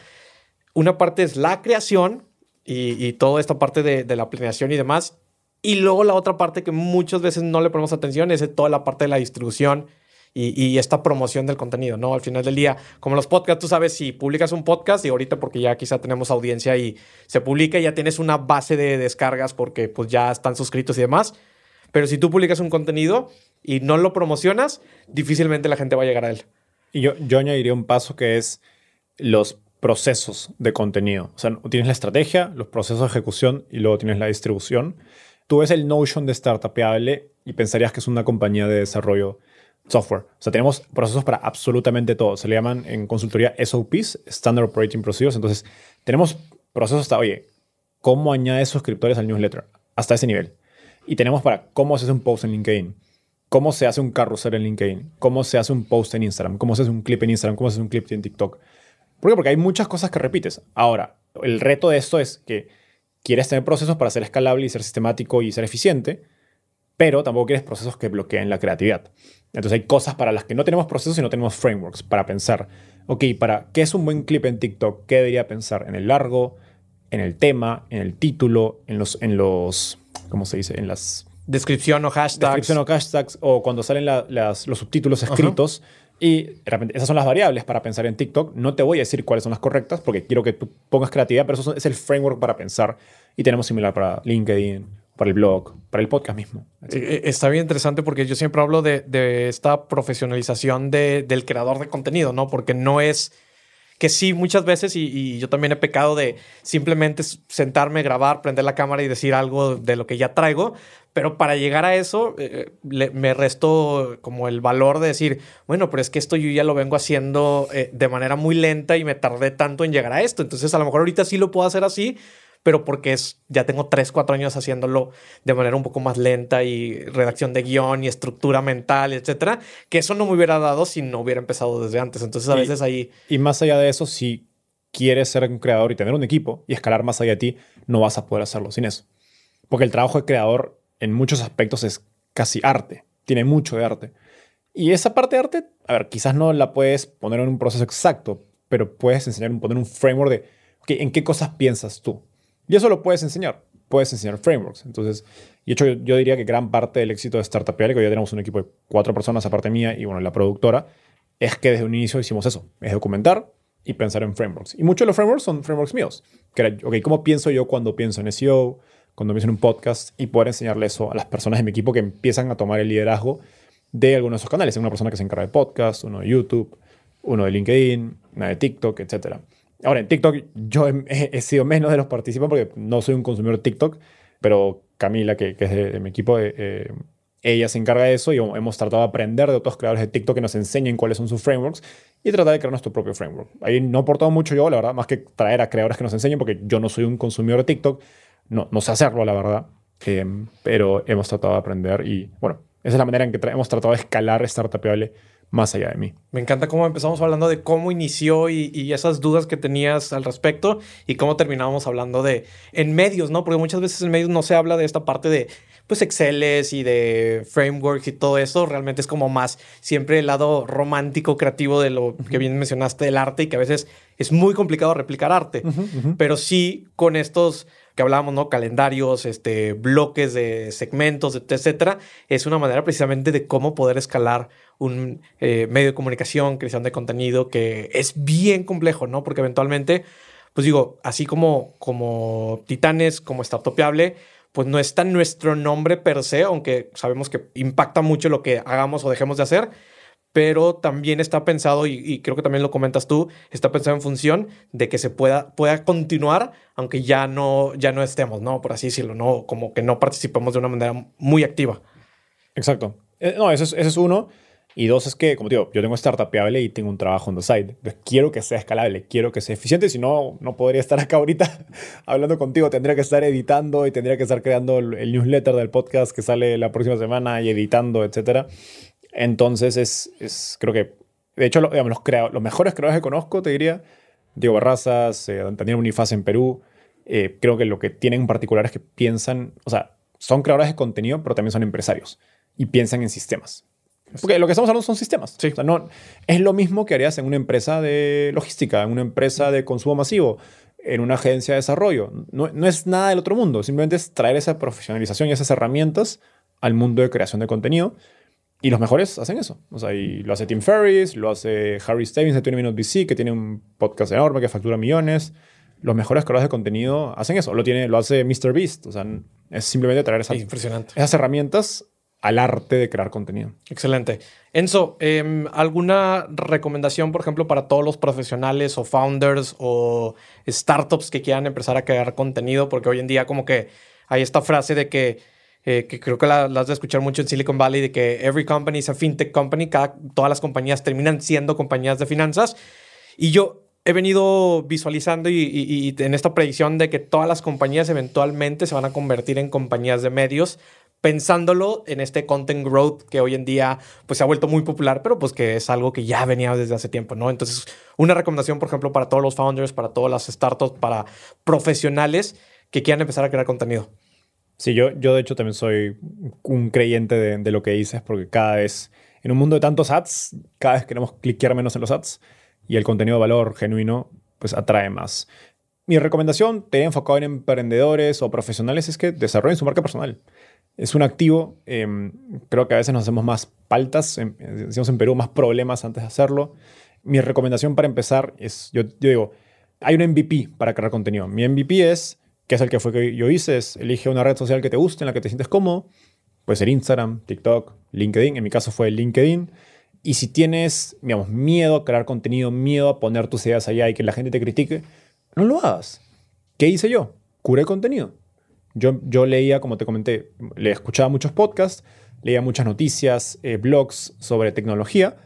Una parte es la creación, y, toda esta parte de, la planeación y demás. Y luego la otra parte que muchas veces no le ponemos atención es toda la parte de la distribución y, esta promoción del contenido, ¿no? Al final del día, como los podcasts, tú sabes, si publicas un podcast y ahorita porque ya quizá tenemos audiencia y se publica, ya tienes una base de descargas porque pues ya están suscritos y demás. Pero si tú publicas un contenido y no lo promocionas, difícilmente la gente va a llegar a él. Y yo, yo añadiría un paso que es los procesos de contenido. O sea, tienes la estrategia, los procesos de ejecución y luego tienes la distribución. Tú ves el Notion de Startupable y pensarías que es una compañía de desarrollo software. O sea, tenemos procesos para absolutamente todo. Se le llaman en consultoría SOPs, Standard Operating Procedures. Entonces, tenemos procesos hasta, oye, ¿cómo añades suscriptores al newsletter? Hasta ese nivel. Y tenemos para cómo se hace un post en LinkedIn, cómo se hace un carrusel en LinkedIn, cómo se hace un post en Instagram, cómo se hace un clip en Instagram, cómo se hace un clip en TikTok. ¿Por qué? Porque hay muchas cosas que repites. Ahora, el reto de esto es que quieres tener procesos para ser escalable y ser sistemático y ser eficiente, pero tampoco quieres procesos que bloqueen la creatividad. Entonces hay cosas para las que no tenemos procesos y no tenemos frameworks para pensar, ok, para qué es un buen clip en TikTok, qué debería pensar en el largo, en el tema, en el título, en los, en los ¿cómo se dice? En las... Descripción o hashtags. Descripción o hashtags, o cuando salen los subtítulos escritos. Y de repente, esas son las variables para pensar en TikTok. No te voy a decir cuáles son las correctas porque quiero que tú pongas creatividad, pero eso es el framework para pensar. Y tenemos similar para LinkedIn, para el blog, para el podcast mismo. Eh, eh, está bien interesante porque yo siempre hablo de, de esta profesionalización de, del creador de contenido, ¿no? Porque no es que sí, muchas veces, y, yo también he pecado de simplemente sentarme, grabar, prender la cámara y decir algo de lo que ya traigo, pero para llegar a eso, eh, me resto como el valor de decir, bueno, pero es que esto yo ya lo vengo haciendo eh, de manera muy lenta y me tardé tanto en llegar a esto. Entonces, a lo mejor ahorita sí lo puedo hacer así, pero porque es, ya tengo 3, 4 años haciéndolo de manera un poco más lenta y redacción de guion y estructura mental, etcétera, que eso no me hubiera dado si no hubiera empezado desde antes. Entonces, a veces ahí. Y más allá de eso, si quieres ser un creador y tener un equipo y escalar más allá de ti, no vas a poder hacerlo sin eso. Porque el trabajo de creador en muchos aspectos es casi arte, tiene mucho de arte. Y esa parte de arte, a ver, quizás no la puedes poner en un proceso exacto, pero puedes enseñar, poner un framework de en qué cosas piensas tú. Y eso lo puedes enseñar. puedes enseñar frameworks. Entonces, y hecho yo, diría que gran parte del éxito de Startup que hoy ya tenemos un equipo de cuatro personas aparte mía y bueno, la productora, es que desde un inicio hicimos eso, es documentar y pensar en frameworks. Y muchos de los frameworks son frameworks míos. Que ok, ¿cómo pienso yo cuando pienso en SEO, cuando pienso en un podcast y poder enseñarle eso a las personas de mi equipo que empiezan a tomar el liderazgo de algunos de esos canales? Una persona que se encarga de podcast, uno de YouTube, uno de LinkedIn, una de TikTok, etc. Ahora, en TikTok yo he, sido menos de los participantes porque no soy un consumidor de TikTok, pero Camila, que, es de, mi equipo, eh, eh, ella se encarga de eso y hemos tratado de aprender de otros creadores de TikTok que nos enseñen cuáles son sus frameworks y tratar de crear nuestro propio framework. Ahí no he aportado mucho yo, la verdad, más que traer a creadores que nos enseñen, porque yo no soy un consumidor de TikTok, no, no sé hacerlo, la verdad, eh, pero hemos tratado de aprender y bueno, esa es la manera en que hemos tratado de escalar Startupable más allá de mí. Me encanta cómo empezamos hablando de cómo inició y, esas dudas que tenías al respecto y cómo terminamos hablando de en medios, ¿no? Porque muchas veces en medios no se habla de esta parte de pues Exceles y de frameworks y todo eso. Realmente es como más siempre el lado romántico, creativo de lo que bien mencionaste del arte y que a veces es muy complicado replicar arte. Pero sí con estos que hablábamos, ¿no? Calendarios, este, bloques de segmentos, etcétera, es una manera precisamente de cómo poder escalar un eh, medio de comunicación, creación de contenido, que es bien complejo, ¿no? Porque eventualmente, pues digo, así como, como Titanes, como Startupiable, pues no está nuestro nombre per se, aunque sabemos que impacta mucho lo que hagamos o dejemos de hacer, pero también está pensado, y, creo que también lo comentas tú, está pensado en función de que se pueda, pueda continuar, aunque ya no, ya no estemos, ¿no? Por así decirlo, ¿no? Como que no participemos de una manera muy activa. Exacto. Eh, no, eso es, uno. Y dos es que, como digo, yo tengo startupable y tengo un trabajo en the side. Quiero que sea escalable, quiero que sea eficiente. Si no, no podría estar acá ahorita hablando contigo. Tendría que estar editando y tendría que estar creando el newsletter del podcast que sale la próxima semana y editando, etcétera. Entonces, es, es, creo que, de hecho, los, digamos, los, los mejores creadores que conozco, te diría, Diego Barrazas, eh, Daniel Unifaz en Perú, eh, creo que lo que tienen en particular es que piensan, o sea, son creadores de contenido, pero también son empresarios y piensan en sistemas. Porque lo que estamos hablando son sistemas. Sí. O sea, no, es lo mismo que harías en una empresa de logística, en una empresa de consumo masivo, en una agencia de desarrollo. No, no es nada del otro mundo, simplemente es traer esa profesionalización y esas herramientas al mundo de creación de contenido y los mejores hacen eso. O sea, y lo hace Tim Ferriss, lo hace Harry Stevens de 20 Minutes VC, que tiene un podcast enorme que factura millones. Los mejores creadores de contenido hacen eso. Lo, tiene, lo hace Mr. Beast. O sea, es simplemente traer esas, esas herramientas al arte de crear contenido. Excelente. Enzo, em, ¿alguna recomendación, por ejemplo, para todos los profesionales o founders o startups que quieran empezar a crear contenido? Porque hoy en día como que hay esta frase de que eh, que creo que la, has de escuchar mucho en Silicon Valley, de que every company is a fintech company, todas las compañías terminan siendo compañías de finanzas. Y yo he venido visualizando y, en esta predicción de que todas las compañías eventualmente se van a convertir en compañías de medios, pensándolo en este content growth que hoy en día pues se ha vuelto muy popular, pero pues que es algo que ya venía desde hace tiempo, ¿no? Entonces, una recomendación, por ejemplo, para todos los founders, para todas las startups, para profesionales que quieran empezar a crear contenido. Sí, yo, yo de hecho también soy un creyente de, lo que dices, porque cada vez, en un mundo de tantos ads, cada vez queremos cliquear menos en los ads y el contenido de valor genuino pues atrae más. Mi recomendación, te he enfocado en emprendedores o profesionales, es que desarrollen su marca personal. Es un activo, em, creo que a veces nos hacemos más paltas, em, decimos en Perú, más problemas antes de hacerlo. Mi recomendación para empezar es, yo, yo digo, hay un MVP para crear contenido. Mi MVP es que es el que fue que yo hice, es elige una red social que te guste, en la que te sientes cómodo. Puede ser Instagram, TikTok, LinkedIn. En mi caso fue LinkedIn. Y si tienes, digamos, miedo a crear contenido, miedo a poner tus ideas allá y que la gente te critique, no lo hagas. ¿Qué hice yo? Curé contenido. Yo, yo leía, como te comenté, le escuchaba muchos podcasts, leía muchas noticias, eh, blogs sobre tecnología.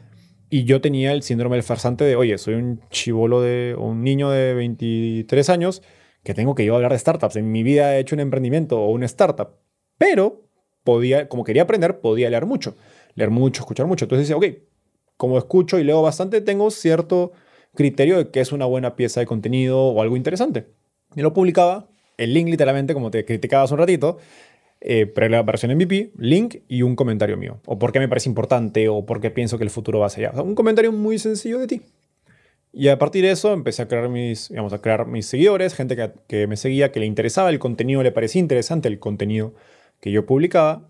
Y yo tenía el síndrome del farsante de, oye, soy un chivolo de, o un niño de 23 años que tengo que yo hablar de startups. En mi vida he hecho un emprendimiento o una startup, pero podía, como quería aprender, podía leer mucho. Leer mucho, escuchar mucho. Entonces decía, ok, como escucho y leo bastante, tengo cierto criterio de qué es una buena pieza de contenido o algo interesante. Y lo publicaba, el link literalmente, como te criticaba hace un ratito, eh, la versión MVP, link y un comentario mío. O por qué me parece importante o por qué pienso que el futuro va hacia allá. un comentario muy sencillo de ti. Y a partir de eso empecé a crear mis, digamos, a crear mis seguidores, gente que, que me seguía, que le interesaba el contenido, le parecía interesante el contenido que yo publicaba.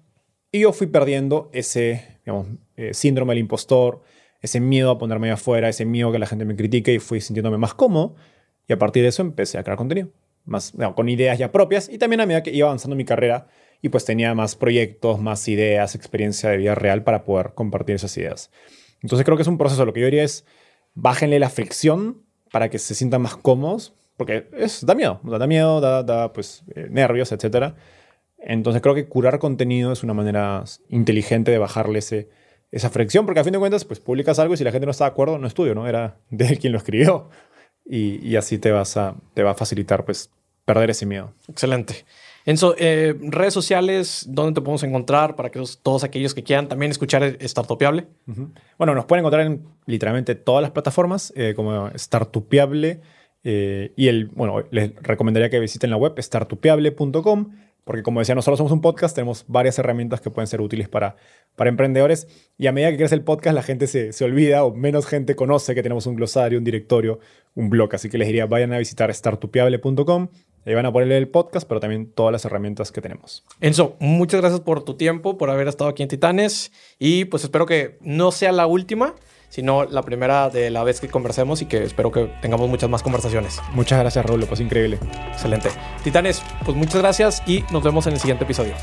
Y yo fui perdiendo ese digamos, eh, síndrome del impostor, ese miedo a ponerme afuera, ese miedo a que la gente me critique y fui sintiéndome más cómodo. Y a partir de eso empecé a crear contenido, más, con ideas ya propias y también a medida que iba avanzando mi carrera y pues tenía más proyectos, más ideas, experiencia de vida real para poder compartir esas ideas. Entonces creo que es un proceso, lo que yo diría es, bájenle la fricción para que se sientan más cómodos, porque es, da miedo, da miedo, da, da pues, eh, nervios, etc. Entonces creo que curar contenido es una manera inteligente de bajarle ese, esa fricción, porque a fin de cuentas, pues publicas algo y si la gente no está de acuerdo, no es tuyo, ¿no? Era de quien lo escribió. Y, y así te, vas a, te va a facilitar, pues, perder ese miedo. Excelente. Enzo, eh, redes sociales, ¿dónde te podemos encontrar para que todos aquellos que quieran también escuchar Startupiable? Bueno, nos pueden encontrar en literalmente todas las plataformas eh, como Startupiable. Eh, y el, bueno, les recomendaría que visiten la web startupiable.com porque como decía, nosotros somos un podcast, tenemos varias herramientas que pueden ser útiles para, para emprendedores y a medida que crece el podcast la gente se, se olvida o menos gente conoce que tenemos un glosario, un directorio, un blog. Así que les diría, vayan a visitar startupiable.com Ahí van a ponerle el podcast, pero también todas las herramientas que tenemos. Enzo, muchas gracias por tu tiempo, por haber estado aquí en Titanes y pues espero que no sea la última, sino la primera de la vez que conversemos y que espero que tengamos muchas más conversaciones. Muchas gracias, Raúl, pues increíble. Excelente. Titanes, pues muchas gracias y nos vemos en el siguiente episodio.